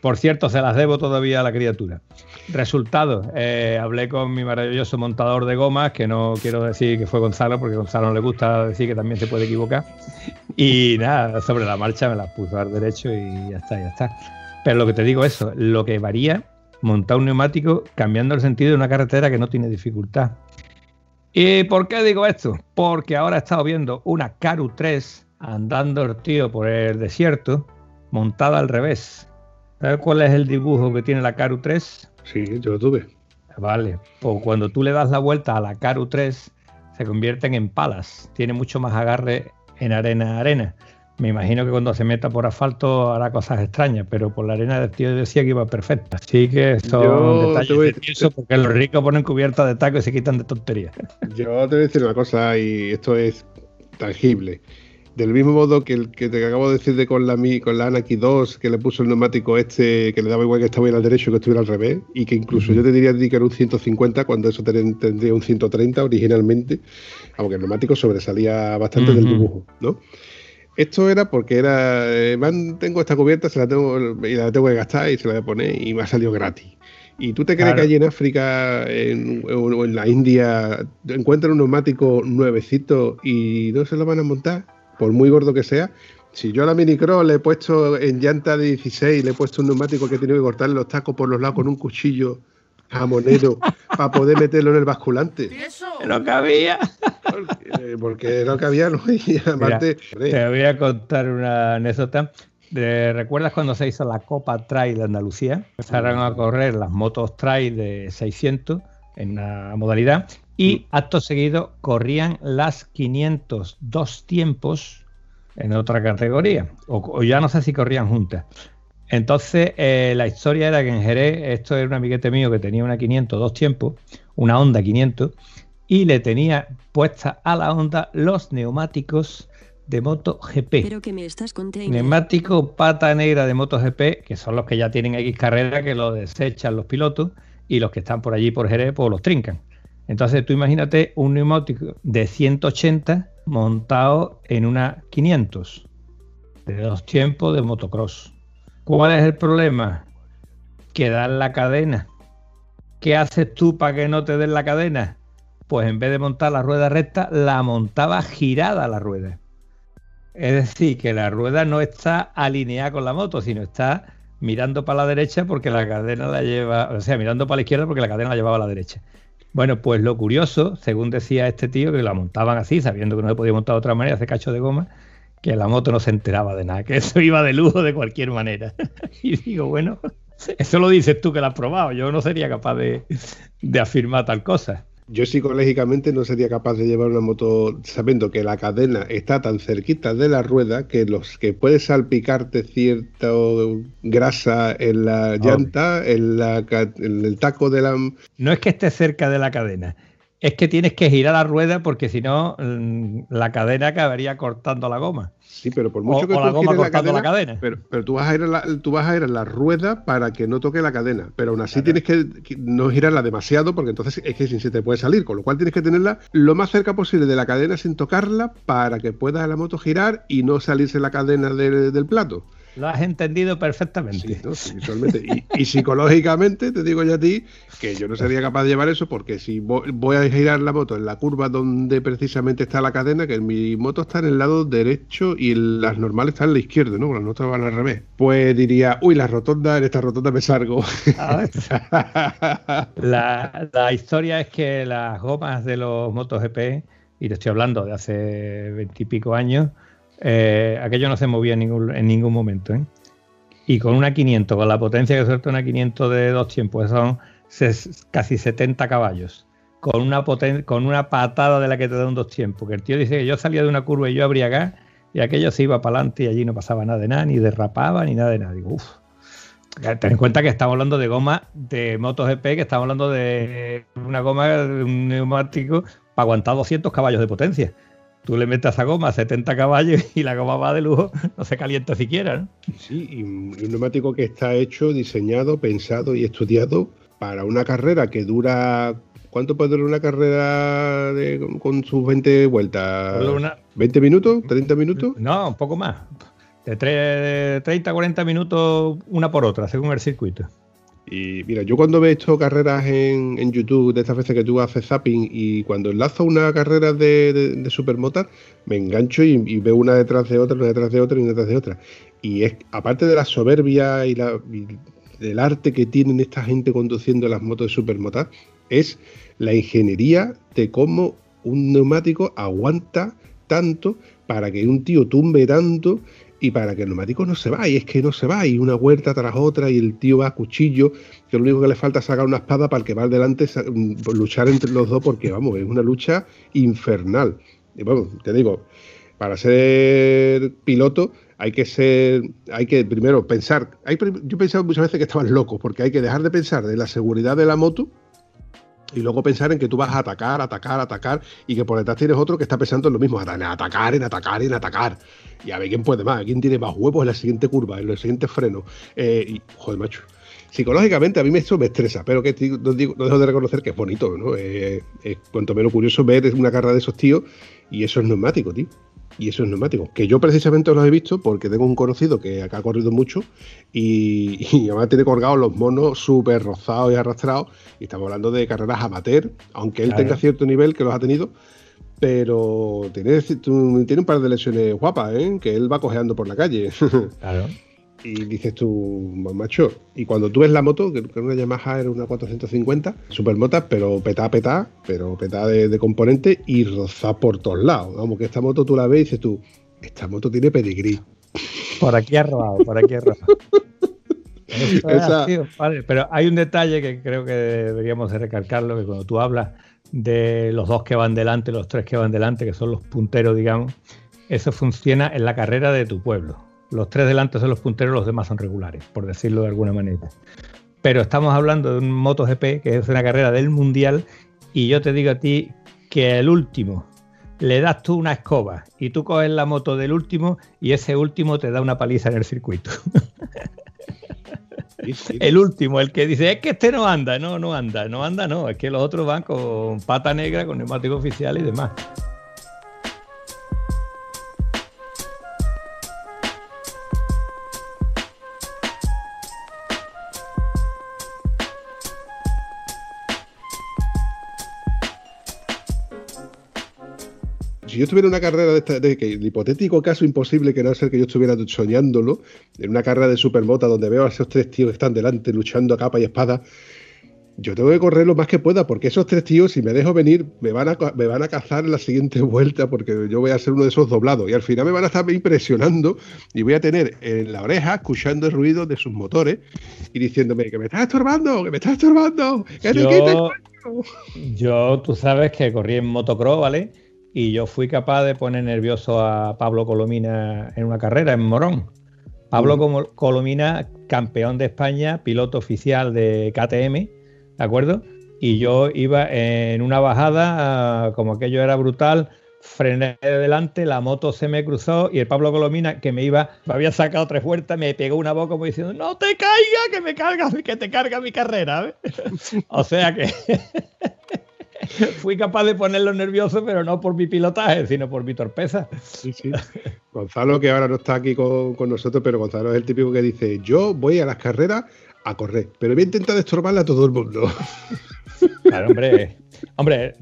Por cierto, se las debo todavía a la criatura. Resultado, eh, hablé con mi maravilloso montador de gomas, que no quiero decir que fue Gonzalo, porque a Gonzalo le gusta decir que también se puede equivocar. Y nada, sobre la marcha me las puso al derecho y ya está, ya está. Pero lo que te digo es eso, lo que varía, montar un neumático cambiando el sentido de una carretera que no tiene dificultad. ¿Y por qué digo esto? Porque ahora he estado viendo una Caru 3 andando el tío por el desierto, montada al revés. ¿Sabes cuál es el dibujo que tiene la Caru 3?
Sí, yo lo tuve.
Vale, pues cuando tú le das la vuelta a la Caru 3, se convierten en palas. Tiene mucho más agarre en arena a arena. Me imagino que cuando se meta por asfalto hará cosas extrañas, pero por la arena del tío decía que iba perfecta. Así que son
Yo
detalles
voy-
de porque los ricos ponen cubierta de taco y se quitan de tonterías.
Yo te voy a decir una cosa y esto es tangible. Del mismo modo que el que te acabo de decir de con la con la Anaki 2, que le puso el neumático este, que le daba igual que estuviera al derecho que estuviera al revés, y que incluso yo te diría que era un 150 cuando eso ten- tendría un 130 originalmente, aunque el neumático sobresalía bastante del dibujo, ¿no? Esto era porque era, eh, man, tengo esta cubierta, se la tengo y la tengo que gastar y se la voy a poner y me ha salido gratis. ¿Y tú te crees
Claro.
que allí en África en- o en la India encuentran un neumático nuevecito y no se lo van a montar? Por muy gordo que sea. Si yo a la Minicross le he puesto en llanta de 16, le he puesto un neumático que he tenido que cortarle los tacos por los lados con un cuchillo jamonero para poder meterlo en el basculante.
¿Y eso?
No cabía.
porque, porque no cabía, ¿no? Y aparte,
te voy a contar una anécdota. ¿Recuerdas cuando se hizo la Copa Trail de Andalucía? Empezaron a correr las motos Trail de 600 en una modalidad y acto seguido corrían las 502 tiempos en otra categoría, o, ya no sé si corrían juntas. Entonces, eh, la historia era que en Jerez, esto era un amiguete mío que tenía una 500 dos tiempos, una Honda 500, y le tenía puesta a la Honda los neumáticos de MotoGP.
Pero que me estás
Neumático pata negra de MotoGP, que son los que ya tienen X carrera, que lo desechan los pilotos, y los que están por allí por Jerez, pues los trincan. Entonces tú imagínate un neumático de 180 montado en una 500 de dos tiempos de motocross. ¿Cuál es el problema? Que dan la cadena. ¿Qué haces tú para que no te den la cadena? Pues en vez de montar la rueda recta, la montaba girada la rueda. Es decir, que la rueda no está alineada con la moto, sino está mirando para la derecha porque la cadena la lleva, o sea, mirando para la izquierda porque la cadena la llevaba a la derecha. Bueno, pues lo curioso, según decía este tío, que la montaban así, sabiendo que no se podía montar de otra manera, hace cacho de goma, que la moto no se enteraba de nada, que eso iba de lujo de cualquier manera. y digo, bueno, eso lo dices tú que lo has probado, yo no sería capaz de, de afirmar tal cosa
yo psicológicamente no sería capaz de llevar una moto sabiendo que la cadena está tan cerquita de la rueda que los que puede salpicarte cierta grasa en la llanta, en, en el taco de la...
No es que esté cerca de la cadena, es que tienes que girar la rueda porque si no mm, la cadena acabaría cortando la goma.
Sí, pero por mucho que
tú la goma cortando la cadena,
Pero, pero, tú vas a ir a la, tú vas a ir a la rueda para que no toque la cadena, pero aún así tienes que, no girarla demasiado porque entonces es que se te puede salir, con lo cual tienes que tenerla lo más cerca posible de la cadena sin tocarla para que pueda la moto girar y no salirse la cadena del plato.
Lo has entendido perfectamente.
Y, psicológicamente te digo ya a ti que yo no sería capaz de llevar eso porque si voy a girar la moto en la curva donde precisamente está la cadena, que mi moto está en el lado derecho y las normales están en la izquierda, ¿no? Las otras van al revés. Pues diría, uy, la rotonda, en esta rotonda me salgo.
la, la historia es que las gomas de los motos GP, y te estoy hablando de hace veintipico años, eh, aquello no se movía en ningún, en ningún momento. ¿eh? Y con una 500, con la potencia que suelta una 500 de dos tiempos, son casi 70 caballos. Con una, con una patada de la que te da un dos tiempos. Que el tío dice que yo salía de una curva y yo abría gas y aquello se iba para adelante y allí no pasaba nada de nada, ni derrapaba, ni nada de nada. Uff. Ten en cuenta que estamos hablando de goma de MotoGP, que estamos hablando de una goma de un neumático para aguantar 200 caballos de potencia tú le metes a goma 70 caballos y la goma va de lujo, no se calienta siquiera. ¿no?
Sí, y un neumático que está hecho, diseñado, pensado y estudiado para una carrera que dura. ¿Cuánto puede durar una carrera con sus 20 vueltas? ¿20 minutos? ¿30 minutos?
No, un poco más. De 30 a 40 minutos una por otra, según el circuito.
Y mira, yo cuando he visto carreras en, YouTube, de estas veces que tú haces zapping, y cuando enlazo una carrera de, de, me engancho y, veo una detrás de otra, una detrás de otra y una detrás de otra. Y es, aparte de la soberbia y, la, del arte que tienen esta gente conduciendo las motos de supermotar, es la ingeniería de cómo un neumático aguanta tanto para que un tío tumbe tanto y para que el neumático no se va, y es que no se va, y una huerta tras otra, y el tío va a cuchillo, que lo único que le falta es sacar una espada para el que va delante mm, luchar entre los dos, porque vamos, es una lucha infernal. Y bueno, te digo, para ser piloto hay que ser, hay que primero pensar, yo he pensado muchas veces que estaban locos, porque hay que dejar de pensar de la seguridad de la moto, y luego pensar en que tú vas a atacar, atacar, atacar, y que por detrás tienes otro que está pensando en lo mismo, en atacar, en atacar, en atacar. Y a ver quién puede más, quién tiene más huevos en la siguiente curva, en el siguiente freno. Eh, y, joder, macho. Psicológicamente a mí esto me estresa, pero que no, dejo de reconocer que es bonito, ¿no? Eh, cuanto menos curioso ver una carrera de esos tíos y eso es neumático, tío y eso es neumático. Que yo precisamente los he visto porque tengo un conocido que acá ha corrido mucho y, además tiene colgados los monos súper rozados y arrastrados. Y estamos hablando de carreras amateur, aunque él tenga cierto nivel que los ha tenido. Pero tiene, tiene un par de lesiones guapas, ¿eh? que él va cojeando por la calle. Claro. Y dices tú, macho, y cuando tú ves la moto, que una Yamaha era una 450, supermota, pero petá, petá, pero petá de, de componente y roza por todos lados. Vamos, que esta moto tú la ves y dices tú, esta moto tiene pedigrí.
Por aquí ha robado, por aquí ha robado. Esa... vale, pero hay un detalle que creo que deberíamos de recalcarlo, que cuando tú hablas de los dos que van delante, los tres que van delante, que son los punteros, digamos, eso funciona en la carrera de tu pueblo. Los tres delante son los punteros, los demás son regulares, por decirlo de alguna manera. Pero estamos hablando de un MotoGP, que es una carrera del Mundial, y yo te digo a ti que el último le das tú una escoba y tú coges la moto del último y ese último te da una paliza en el circuito. El último, el que dice, es que este no anda, no, no anda, no anda, no, es que los otros van con pata negra, con neumático oficial y demás.
Si yo estuviera en una carrera de, esta, de que el hipotético caso imposible que no ser que yo estuviera soñándolo, en una carrera de supermota donde veo a esos tres tíos que están delante luchando a capa y espada, yo tengo que correr lo más que pueda, porque esos tres tíos, si me dejo venir, me van a, me van a cazar en la siguiente vuelta, porque yo voy a ser uno de esos doblados. Y al final me van a estar impresionando y voy a tener en la oreja, escuchando el ruido de sus motores y diciéndome que me estás estorbando, que me estás estorbando, que te
yo, yo, tú sabes que corrí en motocross, ¿vale? Y yo fui capaz de poner nervioso a Pablo Colomina en una carrera en Morón. Pablo Colomina, campeón de España, piloto oficial de KTM, ¿de acuerdo? Y yo iba en una bajada, como aquello era brutal, frené de delante, la moto se me cruzó y el Pablo Colomina, que me iba, me había sacado tres vueltas, me pegó una boca como diciendo, no te caiga, que me carga, que te carga mi carrera. o sea que fui capaz de ponerlo nervioso, pero no por mi pilotaje, sino por mi torpeza.
Sí, sí. Gonzalo, que ahora no está aquí con, nosotros, pero Gonzalo es el típico que dice: Yo voy a las carreras a correr, pero voy a intentar estorbarle a todo el mundo.
Claro, hombre. Hombre,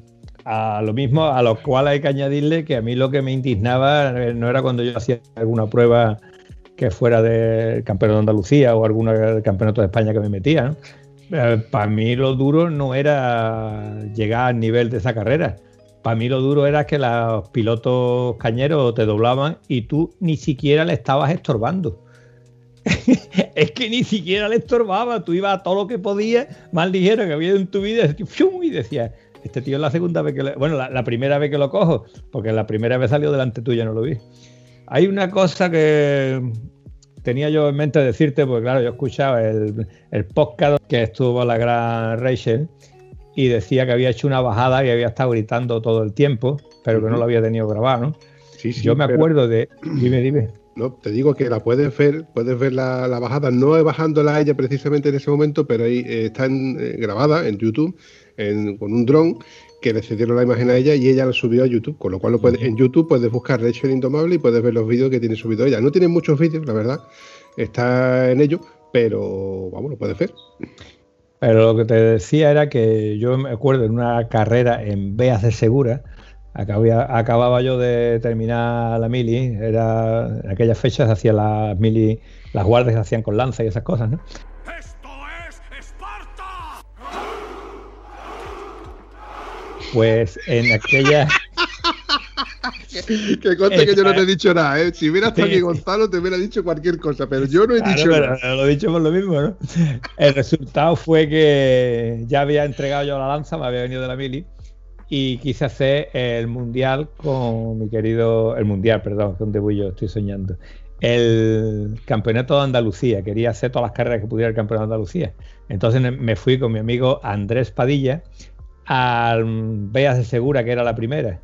a lo mismo, a lo cual hay que añadirle que a mí lo que me indignaba no era cuando yo hacía alguna prueba que fuera del campeonato de Andalucía o alguna del campeonato de España que me metía, ¿no? Eh, para mí lo duro no era llegar al nivel de esa carrera. Para mí lo duro era que los pilotos cañeros te doblaban y tú ni siquiera le estabas estorbando. es que ni siquiera le estorbaba, tú ibas a todo lo que podías, más ligero que había en tu vida, y decías, este tío es la segunda vez que lo, bueno, la, primera vez que lo cojo, porque la primera vez salió delante tuya, no lo vi. Hay una cosa que tenía yo en mente decirte, porque claro, yo escuchaba el, el podcast que estuvo la gran Rachel y decía que había hecho una bajada y había estado gritando todo el tiempo, pero que no lo había tenido grabado, ¿no? Sí, sí, yo me acuerdo de. Dime, dime.
No, te digo que la puedes ver, puedes ver la, bajada, no bajándola a ella precisamente en ese momento, pero ahí eh, está eh, grabada en YouTube con un dron que le cedieron la imagen a ella y ella la subió a YouTube, con lo cual lo en YouTube puedes buscar Rachel Indomable y puedes ver los vídeos que tiene subido ella. No tiene muchos vídeos, la verdad, está en ello, pero vamos, lo puedes ver.
Pero lo que te decía era que yo me acuerdo en una carrera en Beas de Segura, acababa, yo de terminar la mili, era en aquellas fechas hacía las mili, las guardias hacían con lanza y esas cosas, ¿no? Pues en aquella.
que conste que yo no te he dicho nada, ¿eh? Si hubiera estado aquí Gonzalo, te hubiera dicho cualquier cosa, pero yo no he dicho nada.
Lo he dicho por lo mismo, ¿no? El resultado fue que ya había entregado yo la lanza, me había venido de la mili y quise hacer el mundial con mi querido. El mundial, perdón, donde voy yo, estoy soñando. El campeonato de Andalucía, quería hacer todas las carreras que pudiera el campeonato de Andalucía. Entonces me fui con mi amigo Andrés Padilla al Beas de Segura, que era la primera.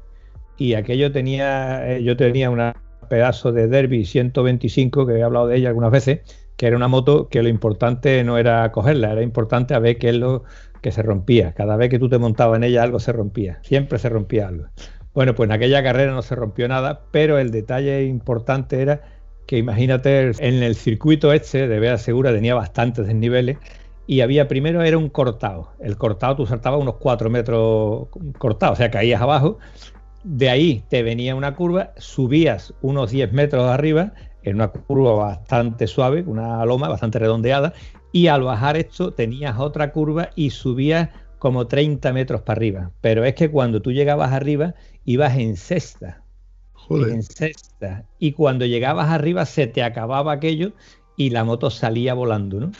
Y aquello tenía, eh, yo tenía un pedazo de Derby 125, que he hablado de ella algunas veces, que era una moto que lo importante no era cogerla, era importante a ver qué es lo que se rompía. Cada vez que tú te montabas en ella algo se rompía, siempre se rompía algo. Bueno, pues en aquella carrera no se rompió nada, pero el detalle importante era que imagínate, en el circuito este de Beas Segura tenía bastantes desniveles y había primero era un cortado. El cortado tú saltabas unos 4 metros cortado, o sea, caías abajo. De ahí te venía una curva, subías unos 10 metros arriba, en una curva bastante suave, una loma bastante redondeada, y al bajar esto tenías otra curva y subías como 30 metros para arriba. Pero es que cuando tú llegabas arriba, ibas en cesta. En cesta. Y cuando llegabas arriba se te acababa aquello y la moto salía volando, ¿no?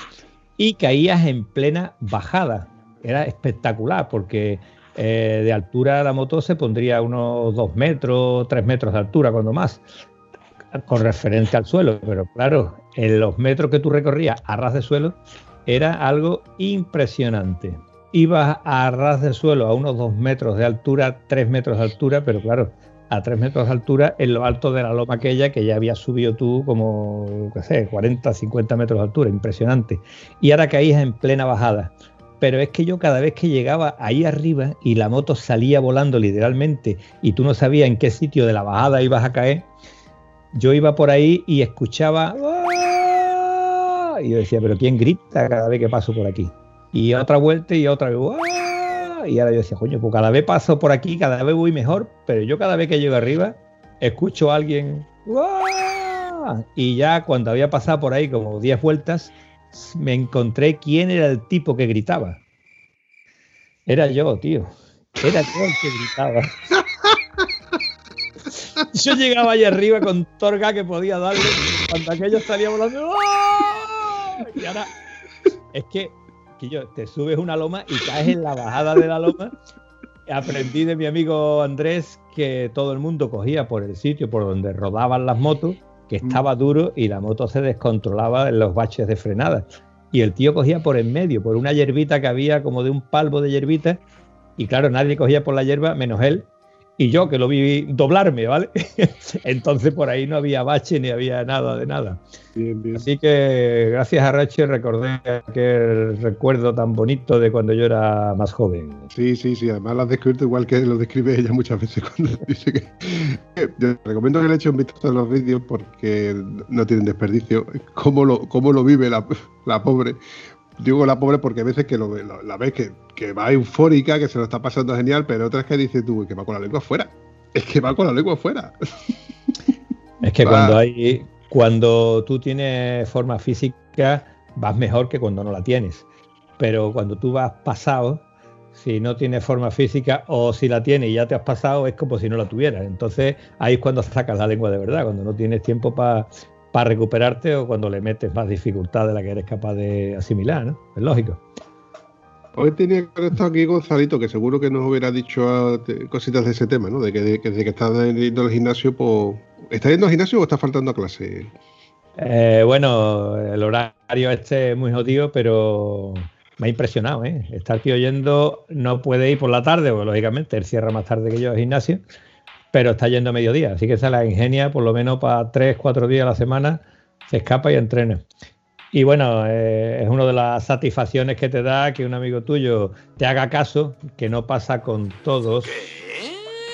Y caías en plena bajada. Era espectacular porque eh, de altura la moto se pondría unos 2 metros, 3 metros de altura, cuando más, con referencia al suelo. Pero claro, en los metros que tú recorrías a ras de suelo era algo impresionante. Ibas a ras de suelo a unos 2 metros de altura, 3 metros de altura, pero claro, a 3 metros de altura en lo alto de la loma aquella que ya habías subido tú como, qué sé, 40, 50 metros de altura, impresionante. Y ahora caías en plena bajada pero es que yo cada vez que llegaba ahí arriba y la moto salía volando literalmente y tú no sabías en qué sitio de la bajada ibas a caer, yo iba por ahí y escuchaba y yo decía, pero ¿quién grita cada vez que paso por aquí? Y otra vuelta y otra vez Y ahora yo decía, coño, pues cada vez paso por aquí, cada vez voy mejor, pero yo cada vez que llego arriba escucho a alguien y ya cuando había pasado por ahí como 10 vueltas, me encontré quién era el tipo que gritaba. Era yo, tío. Era yo el que gritaba. Yo llegaba ahí arriba con torga que podía darle cuando aquello salía volando. Y ahora es que, te subes una loma y caes en la bajada de la loma. Aprendí de mi amigo Andrés que todo el mundo cogía por el sitio por donde rodaban las motos que mm. estaba duro y la moto se descontrolaba en los baches de frenada. Y el tío cogía por en medio, por una hierbita que había como de un palmo de hierbita, y claro, nadie cogía por la hierba menos él, y yo que lo vi doblarme, ¿vale? Entonces por ahí no había bache ni había nada de nada. Así que gracias a Rache recordé aquel recuerdo tan bonito de cuando yo era más joven.
Sí, sí, sí, además lo has descrito igual que lo describe ella muchas veces cuando dice que... Yo recomiendo que le eche un vistazo a los vídeos porque no tienen desperdicio. Cómo lo, cómo lo vive la, la pobre digo la pobre porque a veces que lo, la ves que, va eufórica, que se lo está pasando genial, pero otras que dices tú, que va con la lengua afuera. Es que va con la lengua afuera.
Es que cuando hay, cuando tú tienes forma física, vas mejor que cuando no la tienes. Pero cuando tú vas pasado, si no tienes forma física o si la tienes y ya te has pasado, es como si no la tuvieras. Entonces ahí es cuando sacas la lengua de verdad, cuando no tienes tiempo para para recuperarte o cuando le metes más dificultad de la que eres capaz de asimilar, ¿no? Es lógico.
Hoy tenía que estar aquí Gonzalito, que seguro que nos hubiera dicho ah, cositas de ese tema, ¿no? De que, de, que estás yendo al gimnasio, pues. ¿Estás yendo al gimnasio o estás faltando a clase?
Eh, bueno, el horario este es muy jodido, pero me ha impresionado, ¿eh? Estar aquí oyendo no puede ir por la tarde, porque lógicamente él cierra más tarde que yo al gimnasio pero está yendo a mediodía, así que se la ingenia por lo menos para tres, cuatro días a la semana, se escapa y entrena. Y bueno, eh, es una de las satisfacciones que te da que un amigo tuyo te haga caso, que no pasa con todos.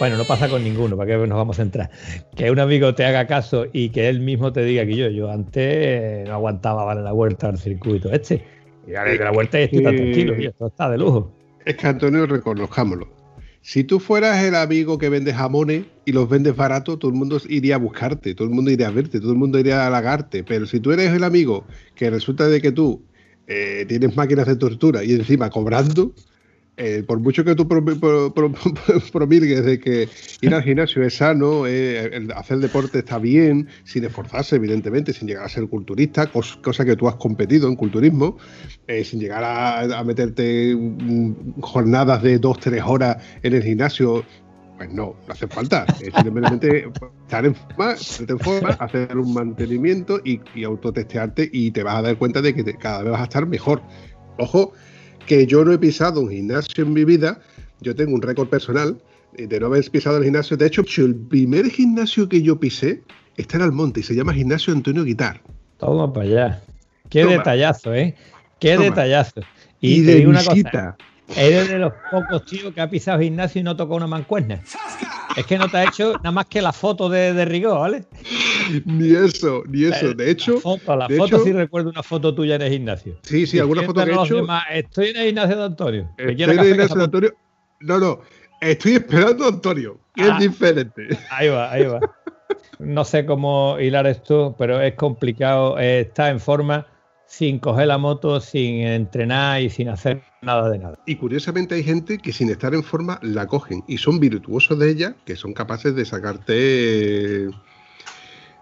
Bueno, no pasa con ninguno, para que nos vamos a entrar. Que un amigo te haga caso y que él mismo te diga que yo, yo antes no aguantaba darle la vuelta al circuito este. Y darle la vuelta y estoy tan tranquilo, y esto está de lujo.
Es que Antonio, reconozcámoslo, si tú fueras el amigo que vende jamones y los vendes barato, todo el mundo iría a buscarte, todo el mundo iría a verte, todo el mundo iría a halagarte. Pero si tú eres el amigo que resulta de que tú eh, tienes máquinas de tortura y encima cobrando, eh, por mucho que tú promilgues de que ir al gimnasio es sano, eh, hacer deporte está bien, sin esforzarse, evidentemente, sin llegar a ser culturista, cosa que tú has competido en culturismo, eh, sin llegar a, meterte mm, jornadas de dos, tres horas en el gimnasio, pues no, no hace falta. simplemente estar en forma, hacer un mantenimiento y, autotestearte y te vas a dar cuenta de que cada vez vas a estar mejor. Ojo, que yo no he pisado un gimnasio en mi vida. Yo tengo un récord personal de no haber pisado el gimnasio. De hecho, el primer gimnasio que yo pisé está en Almonte y se llama Gimnasio Antonio Guitar.
Toma para allá. Qué detallazo, ¿eh? Qué detallazo.
Y, de una cosa.
Eres de los pocos tíos que ha pisado gimnasio y no tocó una mancuerna. Es que no te ha hecho nada más que la foto de, de Rigó, ¿vale?
Ni eso, ni eso. De hecho.
La foto, la foto sí recuerdo una foto tuya en el gimnasio.
Sí, sí, alguna foto que he hecho.
estoy en el gimnasio de Antonio.
Estoy en el gimnasio de Antonio. No, no. Estoy esperando a Antonio, que es ah. diferente.
Ahí va, ahí va. no sé cómo hilar esto, pero es complicado. eh, está en forma sin coger la moto, sin entrenar y sin hacer nada de nada.
Y curiosamente hay gente que sin estar en forma la cogen y son virtuosos de ella, que son capaces de sacarte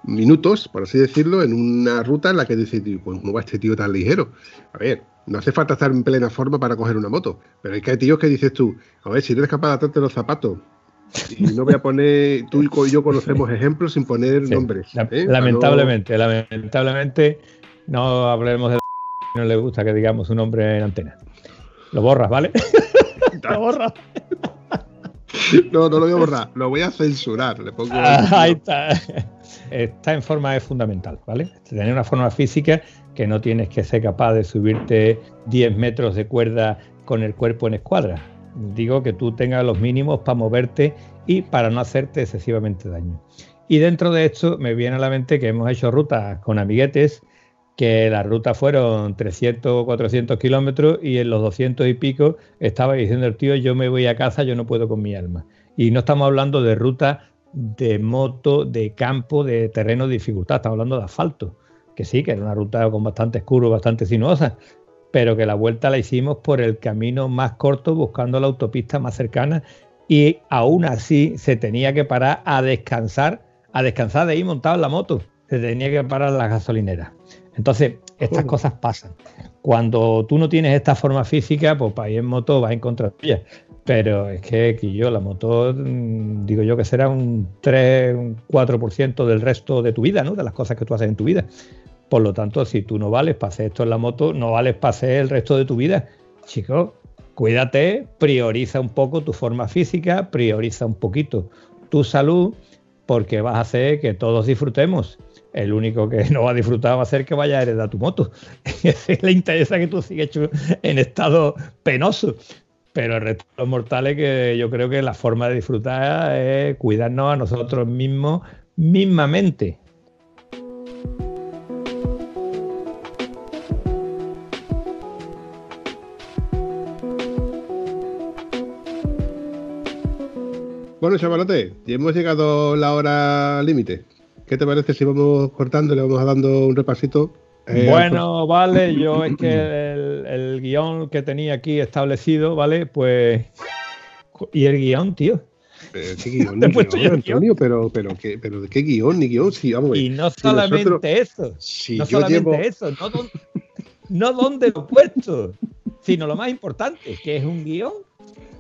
minutos, por así decirlo, en una ruta en la que dices, "Tío, pues, ¿cómo va este tío tan ligero? A ver, no hace falta estar en plena forma para coger una moto, pero es que hay tíos que dices tú, a ver, si no eres capaz de atarte los zapatos, y no voy a poner, tú y yo conocemos ejemplos sin poner
Sí,
nombres. ¿eh?
Lamentablemente, lamentablemente, no hablemos de no le gusta que digamos un nombre en antena. Lo borras, ¿vale? lo borras.
No, no lo voy a borrar, lo voy a censurar. Le pongo
Ah, ahí está. Está en forma es fundamental, ¿vale? Tener una forma física que no tienes que ser capaz de subirte 10 metros de cuerda con el cuerpo en escuadra. Digo que tú tengas los mínimos para moverte y para no hacerte excesivamente daño. Y dentro de esto me viene a la mente que hemos hecho rutas con amiguetes, que las rutas fueron 300 o 400 kilómetros y en los 200 y pico estaba diciendo el tío, yo me voy a casa, yo no puedo con mi alma. Y no estamos hablando de rutas de moto, de campo, de terreno de dificultad, estamos hablando de asfalto, que sí, que era una ruta con bastantes curvas, bastante sinuosa, pero que la vuelta la hicimos por el camino más corto, buscando la autopista más cercana, y aún así se tenía que parar a descansar, a descansar de ahí montado en la moto, se tenía que parar en la gasolinera. Entonces, estas
Joder.
cosas pasan. Cuando tú no tienes esta forma física, pues para ir en moto vas en contra tuya. Pero es que, que yo, la moto, mm, digo yo que será un 3, un 4% del resto de tu vida, ¿no? De las cosas que tú haces en tu vida. Por lo tanto, si tú no vales para hacer esto en la moto, no vales para hacer el resto de tu vida. Chicos, cuídate, prioriza un poco tu forma física, prioriza un poquito tu salud, porque vas a hacer que todos disfrutemos. El único que no va a disfrutar va a ser que vaya a heredar tu moto. Le interesa que tú sigas en estado penoso. Pero el resto de los mortales, que yo creo que la forma de disfrutar es cuidarnos a nosotros mismos mismamente.
Bueno, chavalote, ya hemos llegado la hora límite. ¿Qué te parece si vamos cortando y le vamos dando un repasito? Eh,
bueno, vale, yo es que el, el guion que tenía aquí establecido, ¿vale? Pues. ¿Y el guion, tío?
Pero ¿Qué
guion,
ni
guion.
Antonio? Pero, pero, ¿qué, pero ¿de qué guion ni guion? Sí, vamos.
Y no
si
solamente
nosotros-
eso,
Si
no
yo
solamente
llevo...
eso, no, don- no dónde lo he puesto, sino lo más importante, que es un guion.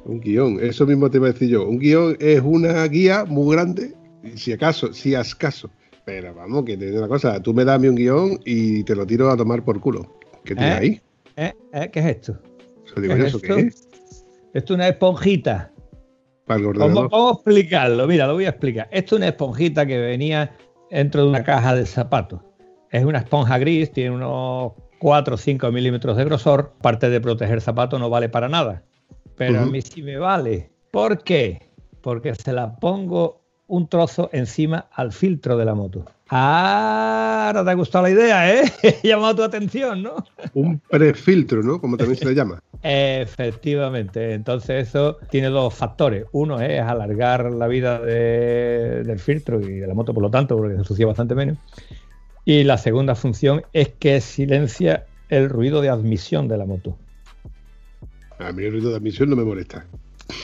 Un guion, eso mismo te iba a decir yo. Un guion es una guía muy grande, si acaso, si acaso. Pero vamos, que te digo una cosa, tú me das a mí un guion y te lo tiro a tomar por culo. ¿Qué tienes
¿Eh?
ahí?
¿Eh? ¿Eh? ¿Qué es esto?
Eso digo
¿Qué
yo,
es
¿eso qué
esto?
es?
Esto es una esponjita.
Para el ordenador.
a explicarlo, mira, lo voy a explicar. Esto es una esponjita que venía dentro de una caja de zapatos. Es una esponja gris, tiene unos 4 o 5 milímetros de grosor. Parte de proteger zapatos no vale para nada. Pero a mí sí me vale. ¿Por qué? Porque se la pongo un trozo encima al filtro de la moto. Ah, ahora te ha gustado la idea, ¿eh? He llamado tu atención, ¿no?
Un prefiltro, ¿no? Como también se le llama.
Efectivamente, entonces eso tiene dos factores. Uno es alargar la vida de- del filtro y de la moto, por lo tanto, porque se ensucia bastante menos. Y la segunda función es que silencia el ruido de admisión de la moto.
A mí el ruido de admisión no me molesta.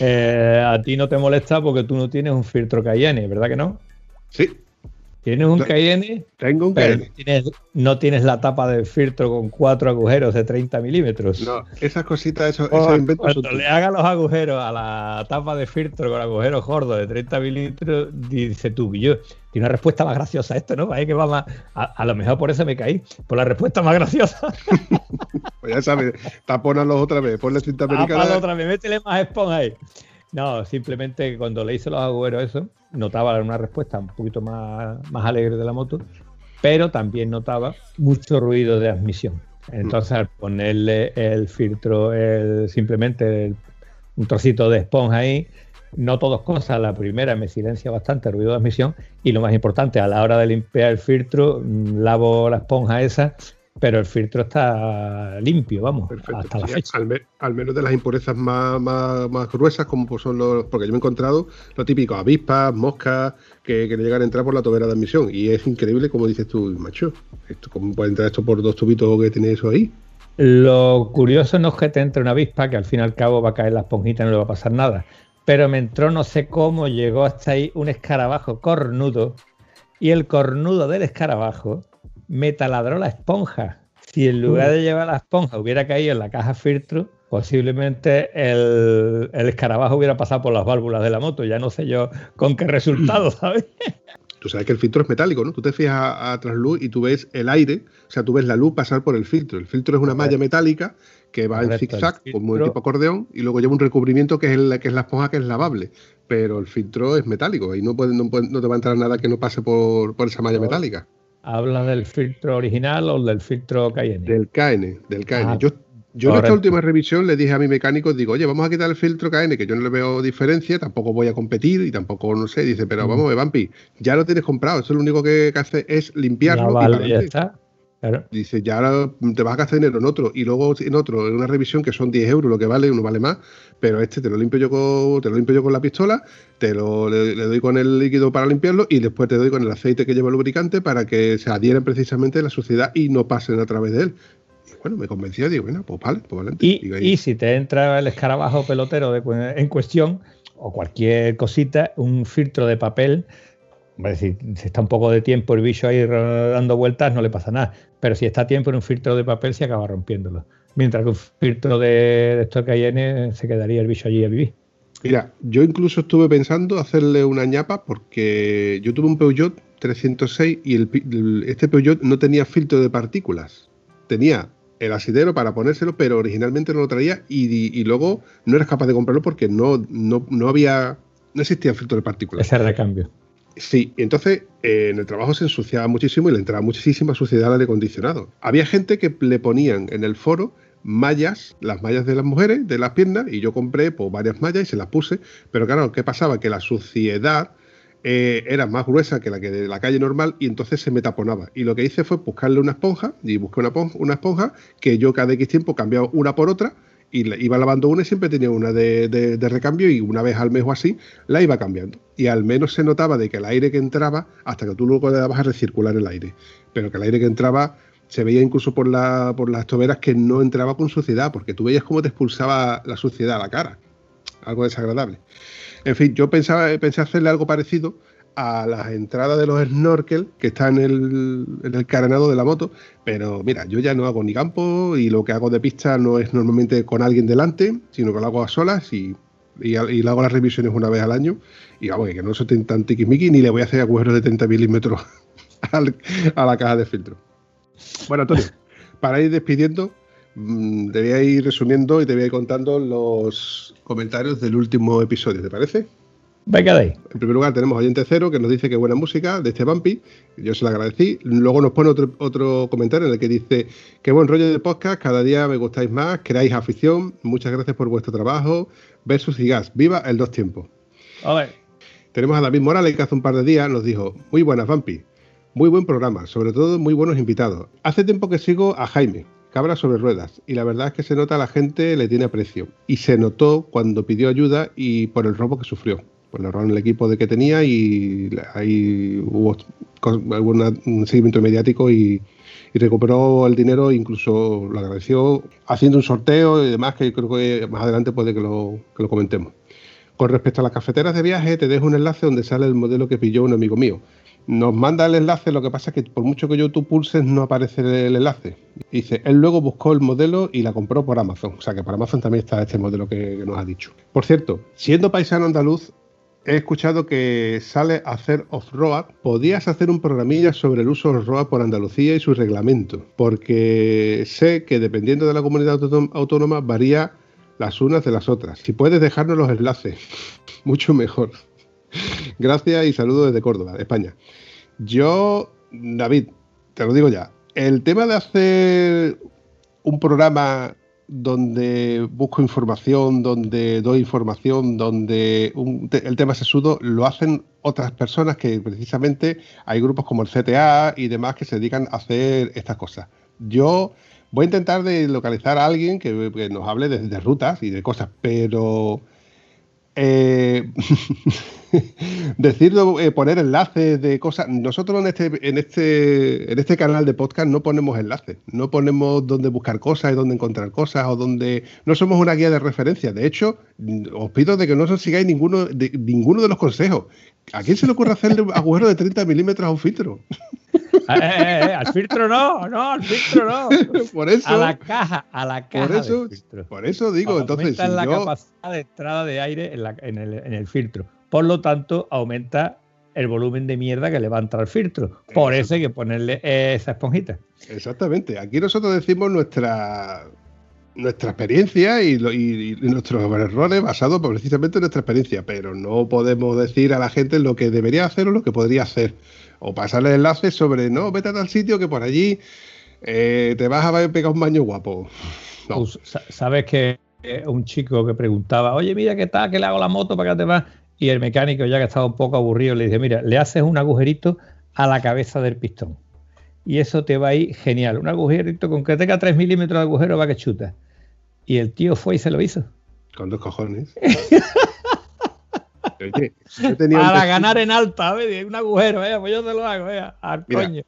Eh, a ti no te molesta porque tú no tienes un filtro Cayenne, ¿verdad que no?
Sí,
Tienes un. Cayenne,
tengo un
pero
KN.
no tienes, no tienes la tapa del filtro con cuatro agujeros de 30 milímetros.
No, esas cositas, esos,
Oh,
esos inventos son
Cuando le haga los agujeros a la tapa de filtro con agujeros gordos de 30 milímetros, dice tú, yo, tiene una respuesta más graciosa esto, ¿no? Ahí que va más, a, a lo mejor por eso me caí, por la respuesta más graciosa.
Pues ya sabes, tapónalos otra vez, ponle cinta
Tápalo
americana.
otra vez, métele más esponja ahí. No, simplemente cuando le hice los agujeros eso, notaba una respuesta un poquito más, más alegre de la moto, pero también notaba mucho ruido de admisión. Entonces, al ponerle el filtro, el- simplemente un trocito de esponja ahí, noto dos cosas. La primera, me silencia bastante el ruido de admisión y lo más importante, a la hora de limpiar el filtro, mm, lavo la esponja esa pero el filtro está limpio, vamos, hasta la fecha.
Al, menos de las impurezas más, más, gruesas, como pues son los. Porque yo me he encontrado lo típico, avispas, moscas, que, que le llegan a entrar por la tobera de admisión. Y es increíble, como dices tú, macho. Esto, ¿Cómo puede entrar esto por dos tubitos que tiene eso ahí?
Lo curioso no es que te entre una avispa, que al fin y al cabo va a caer la esponjita y no le va a pasar nada. Pero me entró no sé cómo, llegó hasta ahí un escarabajo cornudo. Y el cornudo del escarabajo me taladró la esponja. Si en lugar de llevar la esponja hubiera caído en la caja filtro, posiblemente el, escarabajo hubiera pasado por las válvulas de la moto. Ya no sé yo con qué resultado, ¿sabes?
Tú sabes que el filtro es metálico, ¿no? Tú te fijas a, trasluz y tú ves el aire, o sea, tú ves la luz pasar por el filtro. El filtro es una malla metálica que va en zigzag, como el tipo acordeón, y luego lleva un recubrimiento que es, la, que es la esponja que es lavable. Pero el filtro es metálico y no, puede, no, te va a entrar nada que no pase por, por esa malla metálica.
¿Habla del filtro original o del filtro KN?
Del KN, del KN. Ah, yo, yo en esta última revisión le dije a mi mecánico, digo, oye, vamos a quitar el filtro KN, que yo no le veo diferencia, tampoco voy a competir y tampoco, no sé, dice, pero mm. vamos, Vampi, ya lo tienes comprado, eso lo único que, hace es limpiarlo.
vale, ya está.
Dice, ya te vas a gastar dinero en otro y luego en otro, en una revisión que son 10 euros lo que vale, uno vale más, pero este te lo limpio yo con, te lo limpio yo con la pistola, te lo le, doy con el líquido para limpiarlo y después te doy con el aceite que lleva el lubricante para que se adhieren precisamente la suciedad y no pasen a través de él. Y bueno, me convenció, digo, bueno, pues vale, pues
adelante. Y, si te entra el escarabajo pelotero en cuestión o cualquier cosita, un filtro de papel si, está un poco de tiempo el bicho ahí dando vueltas, no le pasa nada. Pero si está tiempo en un filtro de papel, se acaba rompiéndolo. Mientras que un filtro de, de estos que se quedaría el bicho allí a vivir.
Mira, yo incluso estuve pensando hacerle una ñapa porque yo tuve un Peugeot 306 y el, este Peugeot no tenía filtro de partículas. Tenía el asidero para ponérselo, pero originalmente no lo traía y, luego no eras capaz de comprarlo porque no, no, no había, no existía filtro de partículas.
Ese recambio.
Sí, entonces eh, en el trabajo se ensuciaba muchísimo y le entraba muchísima suciedad al aire acondicionado. Había gente que le ponían en el foro mallas, las mallas de las mujeres, de las piernas, y yo compré pues, varias mallas y se las puse, pero claro, ¿qué pasaba? Que la suciedad eh, era más gruesa que la que de la calle normal y entonces se me taponaba. Y lo que hice fue buscarle una esponja, y busqué una, una esponja que yo cada X tiempo cambiaba una por otra, y iba lavando una y siempre tenía una de, recambio y una vez al mes o así la iba cambiando. Y al menos se notaba de que el aire que entraba, hasta que tú luego le dabas a recircular el aire, pero que el aire que entraba se veía incluso por, la, por las toberas que no entraba con suciedad, porque tú veías cómo te expulsaba la suciedad a la cara. Algo desagradable. En fin, yo pensaba, pensé hacerle algo parecido, a las entradas de los snorkel que están en el, en el carenado de la moto. Pero mira, yo ya no hago ni campo y lo que hago de pista no es normalmente con alguien delante, sino que lo hago a solas y, y, y hago las revisiones una vez al año. Y vamos, que no soy tan tiquismiqui ni le voy a hacer agujeros de 30 milímetros a la caja de filtro. Bueno, Antonio, para ir despidiendo, mm, te voy a ir resumiendo y te voy a ir contando los comentarios del último episodio, ¿te parece?
Venga de ahí.
En primer lugar tenemos a Oyente Cero que nos dice que buena música de este Bumpy. Yo se lo agradecí. Luego nos pone otro, otro comentario en el que dice que buen rollo de podcast, cada día me gustáis más, creáis afición. Muchas gracias por vuestro trabajo. Versus y gas. Viva el dos tiempos.
A ver.
Tenemos a David Morales que hace un par de días nos dijo, muy buenas Bumpy. Muy buen programa, sobre todo muy buenos invitados. Hace tiempo que sigo a Jaime, cabra sobre ruedas, y la verdad es que se nota a la gente le tiene aprecio. Y se notó cuando pidió ayuda y por el robo que sufrió pues le en el equipo de que tenía y ahí hubo un seguimiento mediático y, recuperó el dinero, incluso lo agradeció haciendo un sorteo y demás, que creo que más adelante puede que lo, que lo comentemos. Con respecto a las cafeteras de viaje, te dejo un enlace donde sale el modelo que pilló un amigo mío. Nos manda el enlace, lo que pasa es que por mucho que yo tú pulses no aparece el enlace. Dice, él luego buscó el modelo y la compró por Amazon. O sea que para Amazon también está este modelo que, que nos ha dicho. Por cierto, siendo paisano andaluz, he escuchado que sale a hacer off-road. Podías hacer un programilla sobre el uso off-road por Andalucía y su reglamento, porque sé que dependiendo de la comunidad autónoma varía las unas de las otras. Si puedes dejarnos los enlaces, mucho mejor. Gracias y saludos desde Córdoba, España. Yo, David, te lo digo ya, el tema de hacer un programa donde busco información, donde doy información, donde el tema sesudo lo hacen otras personas que precisamente hay grupos como el CTA y demás que se dedican a hacer estas cosas. Yo voy a intentar de localizar a alguien que, nos hable de, de rutas y de cosas, pero eh, decir eh, poner enlaces de cosas. Nosotros en este, en este, en este canal de podcast no ponemos enlaces, no ponemos dónde buscar cosas y dónde encontrar cosas o dónde. No somos una guía de referencia. De hecho, os pido de que no os sigáis ninguno de, ninguno de los consejos. ¿A quién se le ocurre hacerle agujero de 30 milímetros a un filtro?
Eh, eh, eh, al filtro no, no, al filtro no.
por eso,
a la caja, a la caja.
Por eso, por eso digo, entonces.
Si la capacidad de entrada de aire en, la, en, el, en, el, filtro. Por lo tanto, aumenta el volumen de mierda que le va a entrar al filtro. Por eso hay que ponerle esa esponjita.
Exactamente. Aquí nosotros decimos nuestra nuestra experiencia y, lo, y, nuestros errores basados precisamente en nuestra experiencia, pero no podemos decir a la gente lo que debería hacer o lo que podría hacer o pasarle enlaces sobre, no, vete a tal sitio que por allí eh, te vas a pegar un baño guapo. No.
Sabes que un chico que preguntaba, oye, mira qué tal, que le hago la moto para que te vas. Y el mecánico, ya que estaba un poco aburrido, le dice, mira, le haces un agujerito a la cabeza del pistón. Y eso te va a ir genial. Un agujerito con que tenga 3 milímetros de agujero va que chuta. Y el tío fue y se lo hizo.
Con dos cojones.
Oye, Para ganar en alta, ¿ves? un agujero, pues yo te lo hago, al
Mira,
coño.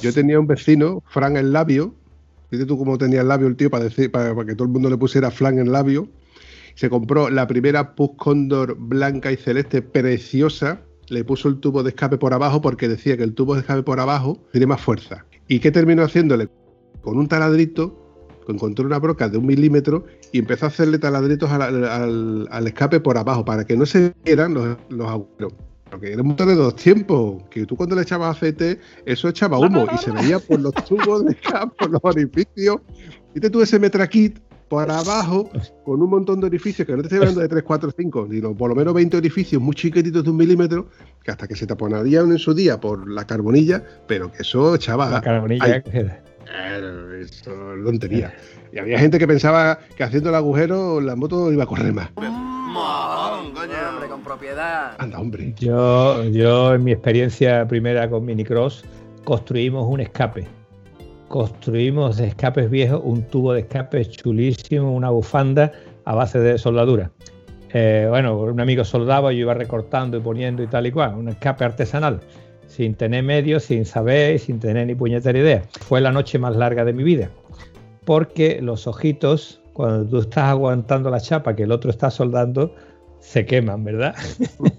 Yo tenía un vecino, Fran el labio. Fíjate tú cómo tenía el labio el tío para, decir, para, para que todo el mundo le pusiera Fran el labio. Se compró la primera Pus Condor blanca y celeste preciosa. Le puso el tubo de escape por abajo porque decía que el tubo de escape por abajo tiene más fuerza. ¿Y qué terminó haciéndole? Con un taladrito encontró una broca de un milímetro y empezó a hacerle taladritos al, al, al escape por abajo para que no se vieran los, agujeros. Porque era un motor de dos tiempos, que tú cuando le echabas aceite, eso echaba humo y se veía por los tubos de escape, por los orificios. Viste tú ese metrakit por abajo con un montón de orificios, que no te estoy hablando de 3, 4, 5, sino por lo menos 20 orificios muy chiquititos de un milímetro, que hasta que se taponarían en su día por la carbonilla, pero que eso echaba...
La carbonilla
eso es tontería. Y había gente que pensaba que haciendo el agujero la moto iba a correr más.
Mojón, coño, hombre, con propiedad.
Anda, hombre.
Yo, yo en mi experiencia primera con Minicross construimos un escape. Construimos de escapes viejos un tubo de escape chulísimo, una bufanda a base de soldadura. Eh, bueno, un amigo soldaba, yo iba recortando y poniendo y tal y cual, un escape artesanal sin tener medios, sin saber, sin tener ni puñetera idea. Fue la noche más larga de mi vida, porque los ojitos, cuando tú estás aguantando la chapa que el otro está soldando, se queman, ¿verdad?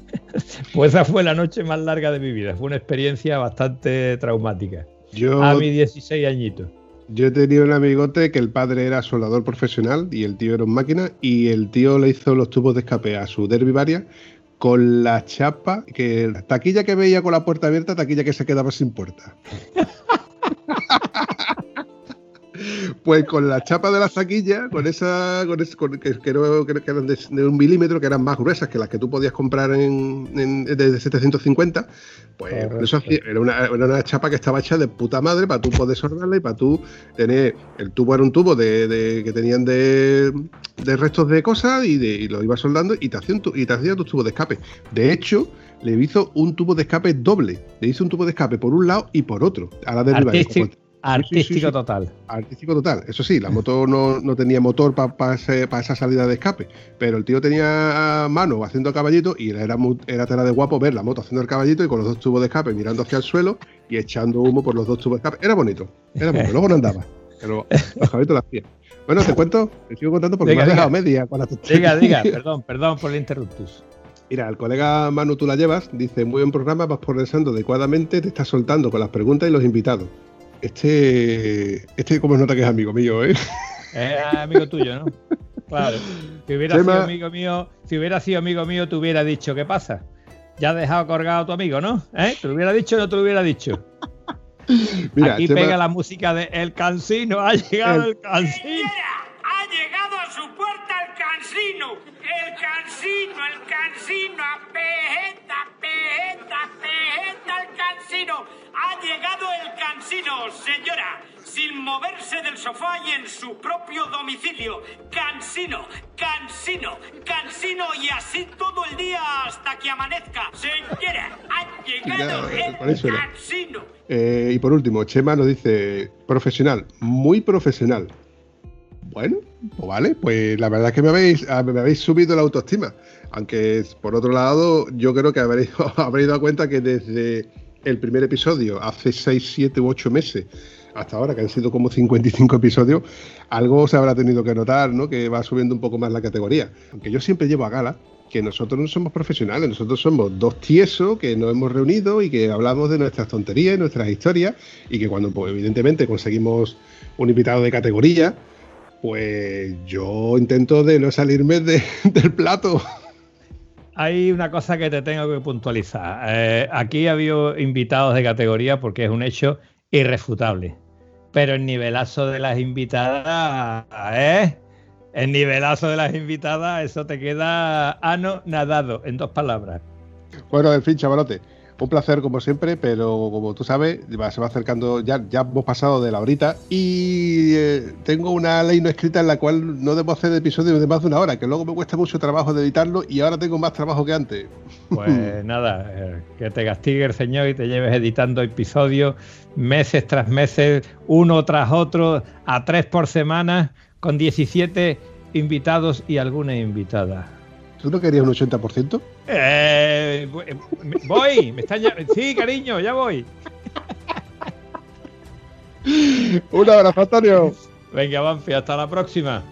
pues esa fue la noche más larga de mi vida. Fue una experiencia bastante traumática.
Yo,
a mis 16 añitos.
Yo he tenido un amigote que el padre era soldador profesional y el tío era un máquina y el tío le hizo los tubos de escape a su derby varia con la chapa, que taquilla que veía con la puerta abierta, taquilla que se quedaba sin puerta. pues con la chapa de la taquilla, con esa, con ese, con, que, creo que, eran de, de, un milímetro, que eran más gruesas que las que tú podías comprar en, en de 750, pues eso hacía, era, una, era, una, chapa que estaba hecha de puta madre para tú poder soldarla y para tú tener, el tubo era un tubo de, de que tenían de, de, restos de cosas y, y lo ibas soldando y te hacía, un, y te hacía tu tubo de escape. De hecho, le hizo un tubo de escape doble. Le hizo un tubo de escape por un lado y por otro. A la derriba.
Artístico sí, sí, sí, total.
Artístico total. Eso sí, la moto no, no tenía motor para pa pa esa salida de escape, pero el tío tenía mano haciendo caballito y era, era tela de guapo ver la moto haciendo el caballito y con los dos tubos de escape mirando hacia el suelo y echando humo por los dos tubos de escape. Era bonito, era bonito. Luego no andaba, pero los caballitos lo hacían. Bueno, te cuento, te sigo contando porque diga, me has dejado media con la
Diga, diga, perdón, perdón por el interruptus.
Mira, el colega Manu, tú la llevas, dice, muy buen programa, vas progresando adecuadamente, te estás soltando con las preguntas y los invitados. Este, este como nota que es amigo mío, ¿eh?
Es amigo tuyo, ¿no? Claro. Si hubiera Chema... sido amigo mío, si hubiera sido amigo mío, te hubiera dicho, ¿qué pasa? Ya has dejado colgado a tu amigo, ¿no? ¿Eh? ¿Te lo hubiera dicho o no te lo hubiera dicho? Mira, Aquí Chema... pega la música de El Cansino, ha llegado el, el Cansino.
¡Ha llegado a su puerta el Cansino! El cansino, el cansino, apeta, apeta, apeta el cansino. Ha llegado el cansino, señora, sin moverse del sofá y en su propio domicilio. Cansino, cansino, cansino y así todo el día hasta que amanezca. Señora, ha llegado
Ya,
el cansino.
Eh, y por último, Chema nos dice, profesional, muy profesional. Bueno, pues vale, pues la verdad es que me habéis, ah, me habéis subido la autoestima. Aunque por otro lado, yo creo que habréis, habréis dado cuenta que desde el primer episodio, hace 6, 7 u 8 meses, hasta ahora, que han sido como 55 episodios, algo se habrá tenido que notar, ¿no? Que va subiendo un poco más la categoría. Aunque yo siempre llevo a gala que nosotros no somos profesionales, nosotros somos dos tiesos que nos hemos reunido y que hablamos de nuestras tonterías, nuestras historias, y que cuando, pues, evidentemente, conseguimos un invitado de categoría, pues yo intento de no salirme de- del plato.
Hay una cosa que te tengo que puntualizar. Eh, aquí ha habido invitados de categoría porque es un hecho irrefutable. Pero el nivelazo de las invitadas, ¿eh? El nivelazo de las invitadas, eso te queda ano nadado, en dos palabras.
Bueno, en fin, chavalote, un placer como siempre, pero como tú sabes, se va acercando, ya, ya hemos pasado de la horita y eh, tengo una ley no escrita en la cual no debo hacer episodios de más de una hora, que luego me cuesta mucho trabajo de editarlo y ahora tengo más trabajo que antes.
Pues nada, eh, que te castigue el Señor y te lleves editando episodios meses tras meses, uno tras otro, a tres por semana, con 17 invitados y alguna invitada.
¿Tú no querías un 80%?
Eh, voy- eh, voy, me están llam- Sí, cariño, ya voy.
Un abrazo, Antonio.
Venga, Banfi, hasta la próxima.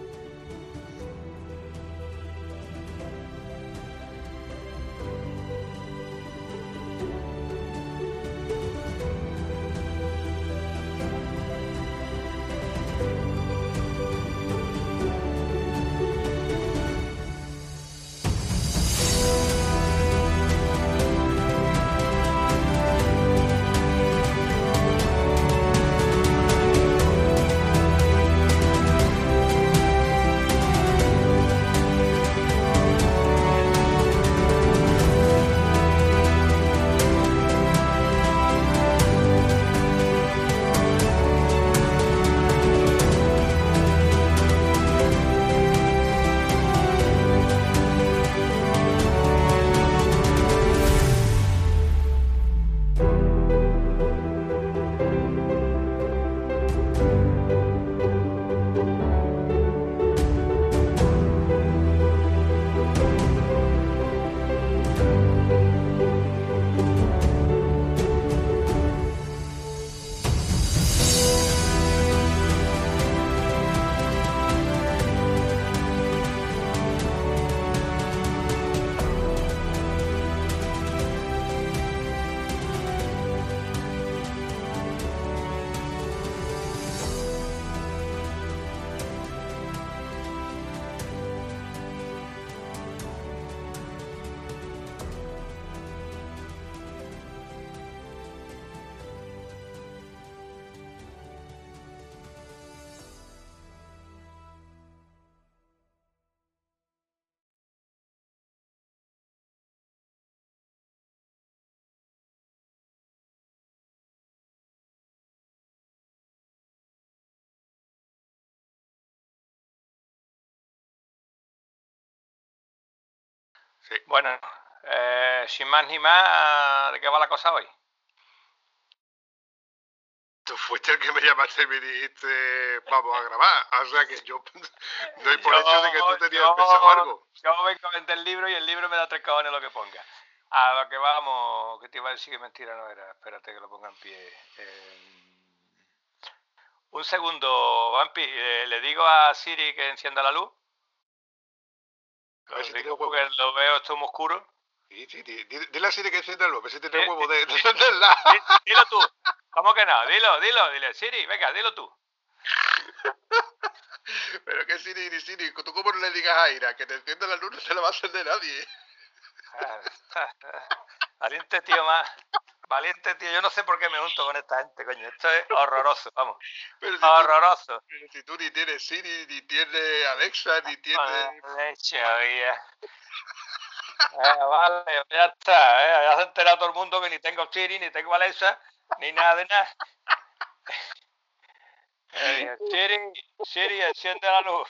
Más ni más, ¿de qué va la cosa hoy?
Tú fuiste el que me llamaste y me dijiste, vamos a grabar. O sea que yo doy por hecho de que tú tenías
yo-
pensado algo.
Yo vengo a vender el libro y el libro me da tres cojones lo que ponga. A lo que vamos, que te iba a decir que mentira no era. Espérate que lo ponga en pie. Eh, un segundo, Vampi, eh, le digo a Siri que encienda la luz.
A ver si
digo porque lo veo esto muy oscuro.
Sí, sí, di- di- Siri que encienda el ver si tiene
Eh,
huevo
eh,
de, de
eh,
encenderla.
Di- Dilo tú. ¿Cómo que no? Dilo, dilo, dile. Siri, venga, dilo tú.
Pero que Siri, ni Siri, tú como no le digas a Ira que te encienda la luz, no se la va a encender nadie.
Valiente tío más,
Valiente, tío. Yo no sé por qué me junto con esta gente, coño. Esto es horroroso, vamos.
Pero si tú-
Horroroso.
pero si tú ni tienes Siri, ni tienes Alexa, ni tienes...
Leche. Eh, vale, ya está. eh, Ya se ha enterado todo el mundo que ni tengo Siri, ni tengo Alexa, ni nada de nada. Eh, Siri, Siri, enciende la luz.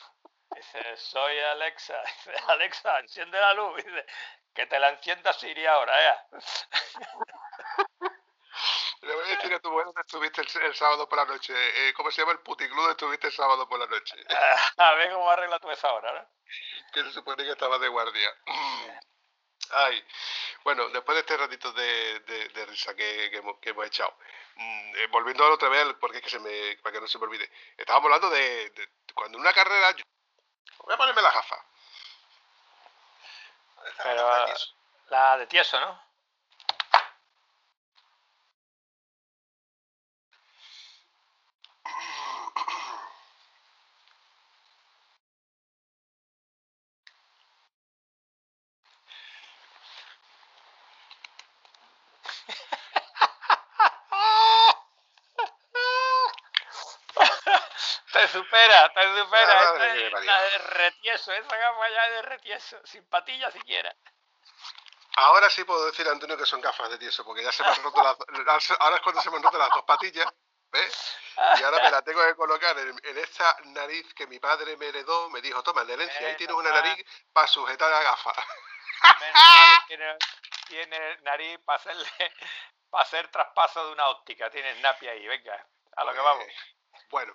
Dice, soy Alexa. Dice, Alexa, enciende la luz. Dice, que te la encienda Siri ahora, ya.
Le voy a decir a tu mujer dónde estuviste el, el sábado por la noche. Eh, ¿Cómo se llama el puticlub donde estuviste el sábado por la noche?
A ver cómo arregla tú esa hora, ¿no?
que se supone que estaba de guardia. Ay, bueno, después de este ratito de, de- de risa que, que hemos, que hemos echado, mm, eh, volviendo a otra vez, porque es que se me, para que no se me olvide, estábamos hablando de, de- de cuando en una carrera, yo- voy a ponerme la gafa.
Pero la de tieso, ¿no? Te supera, te supera.
Ah,
Esta es la de retieso, esa gafa ya es de retieso, sin patilla siquiera.
Ahora sí puedo decir, Antonio, que son gafas de tieso, porque ya se me han roto las ahora es cuando se me han roto las dos patillas, ¿ves? Y ahora me la tengo que colocar en, en esta nariz que mi padre me heredó, me dijo, toma, de herencia, ahí tienes una nariz para sujetar la gafa.
Tiene, tiene nariz para hacerle para hacer traspaso de una óptica. Tiene snappy ahí, venga, a lo que vamos.
Eh, Bueno,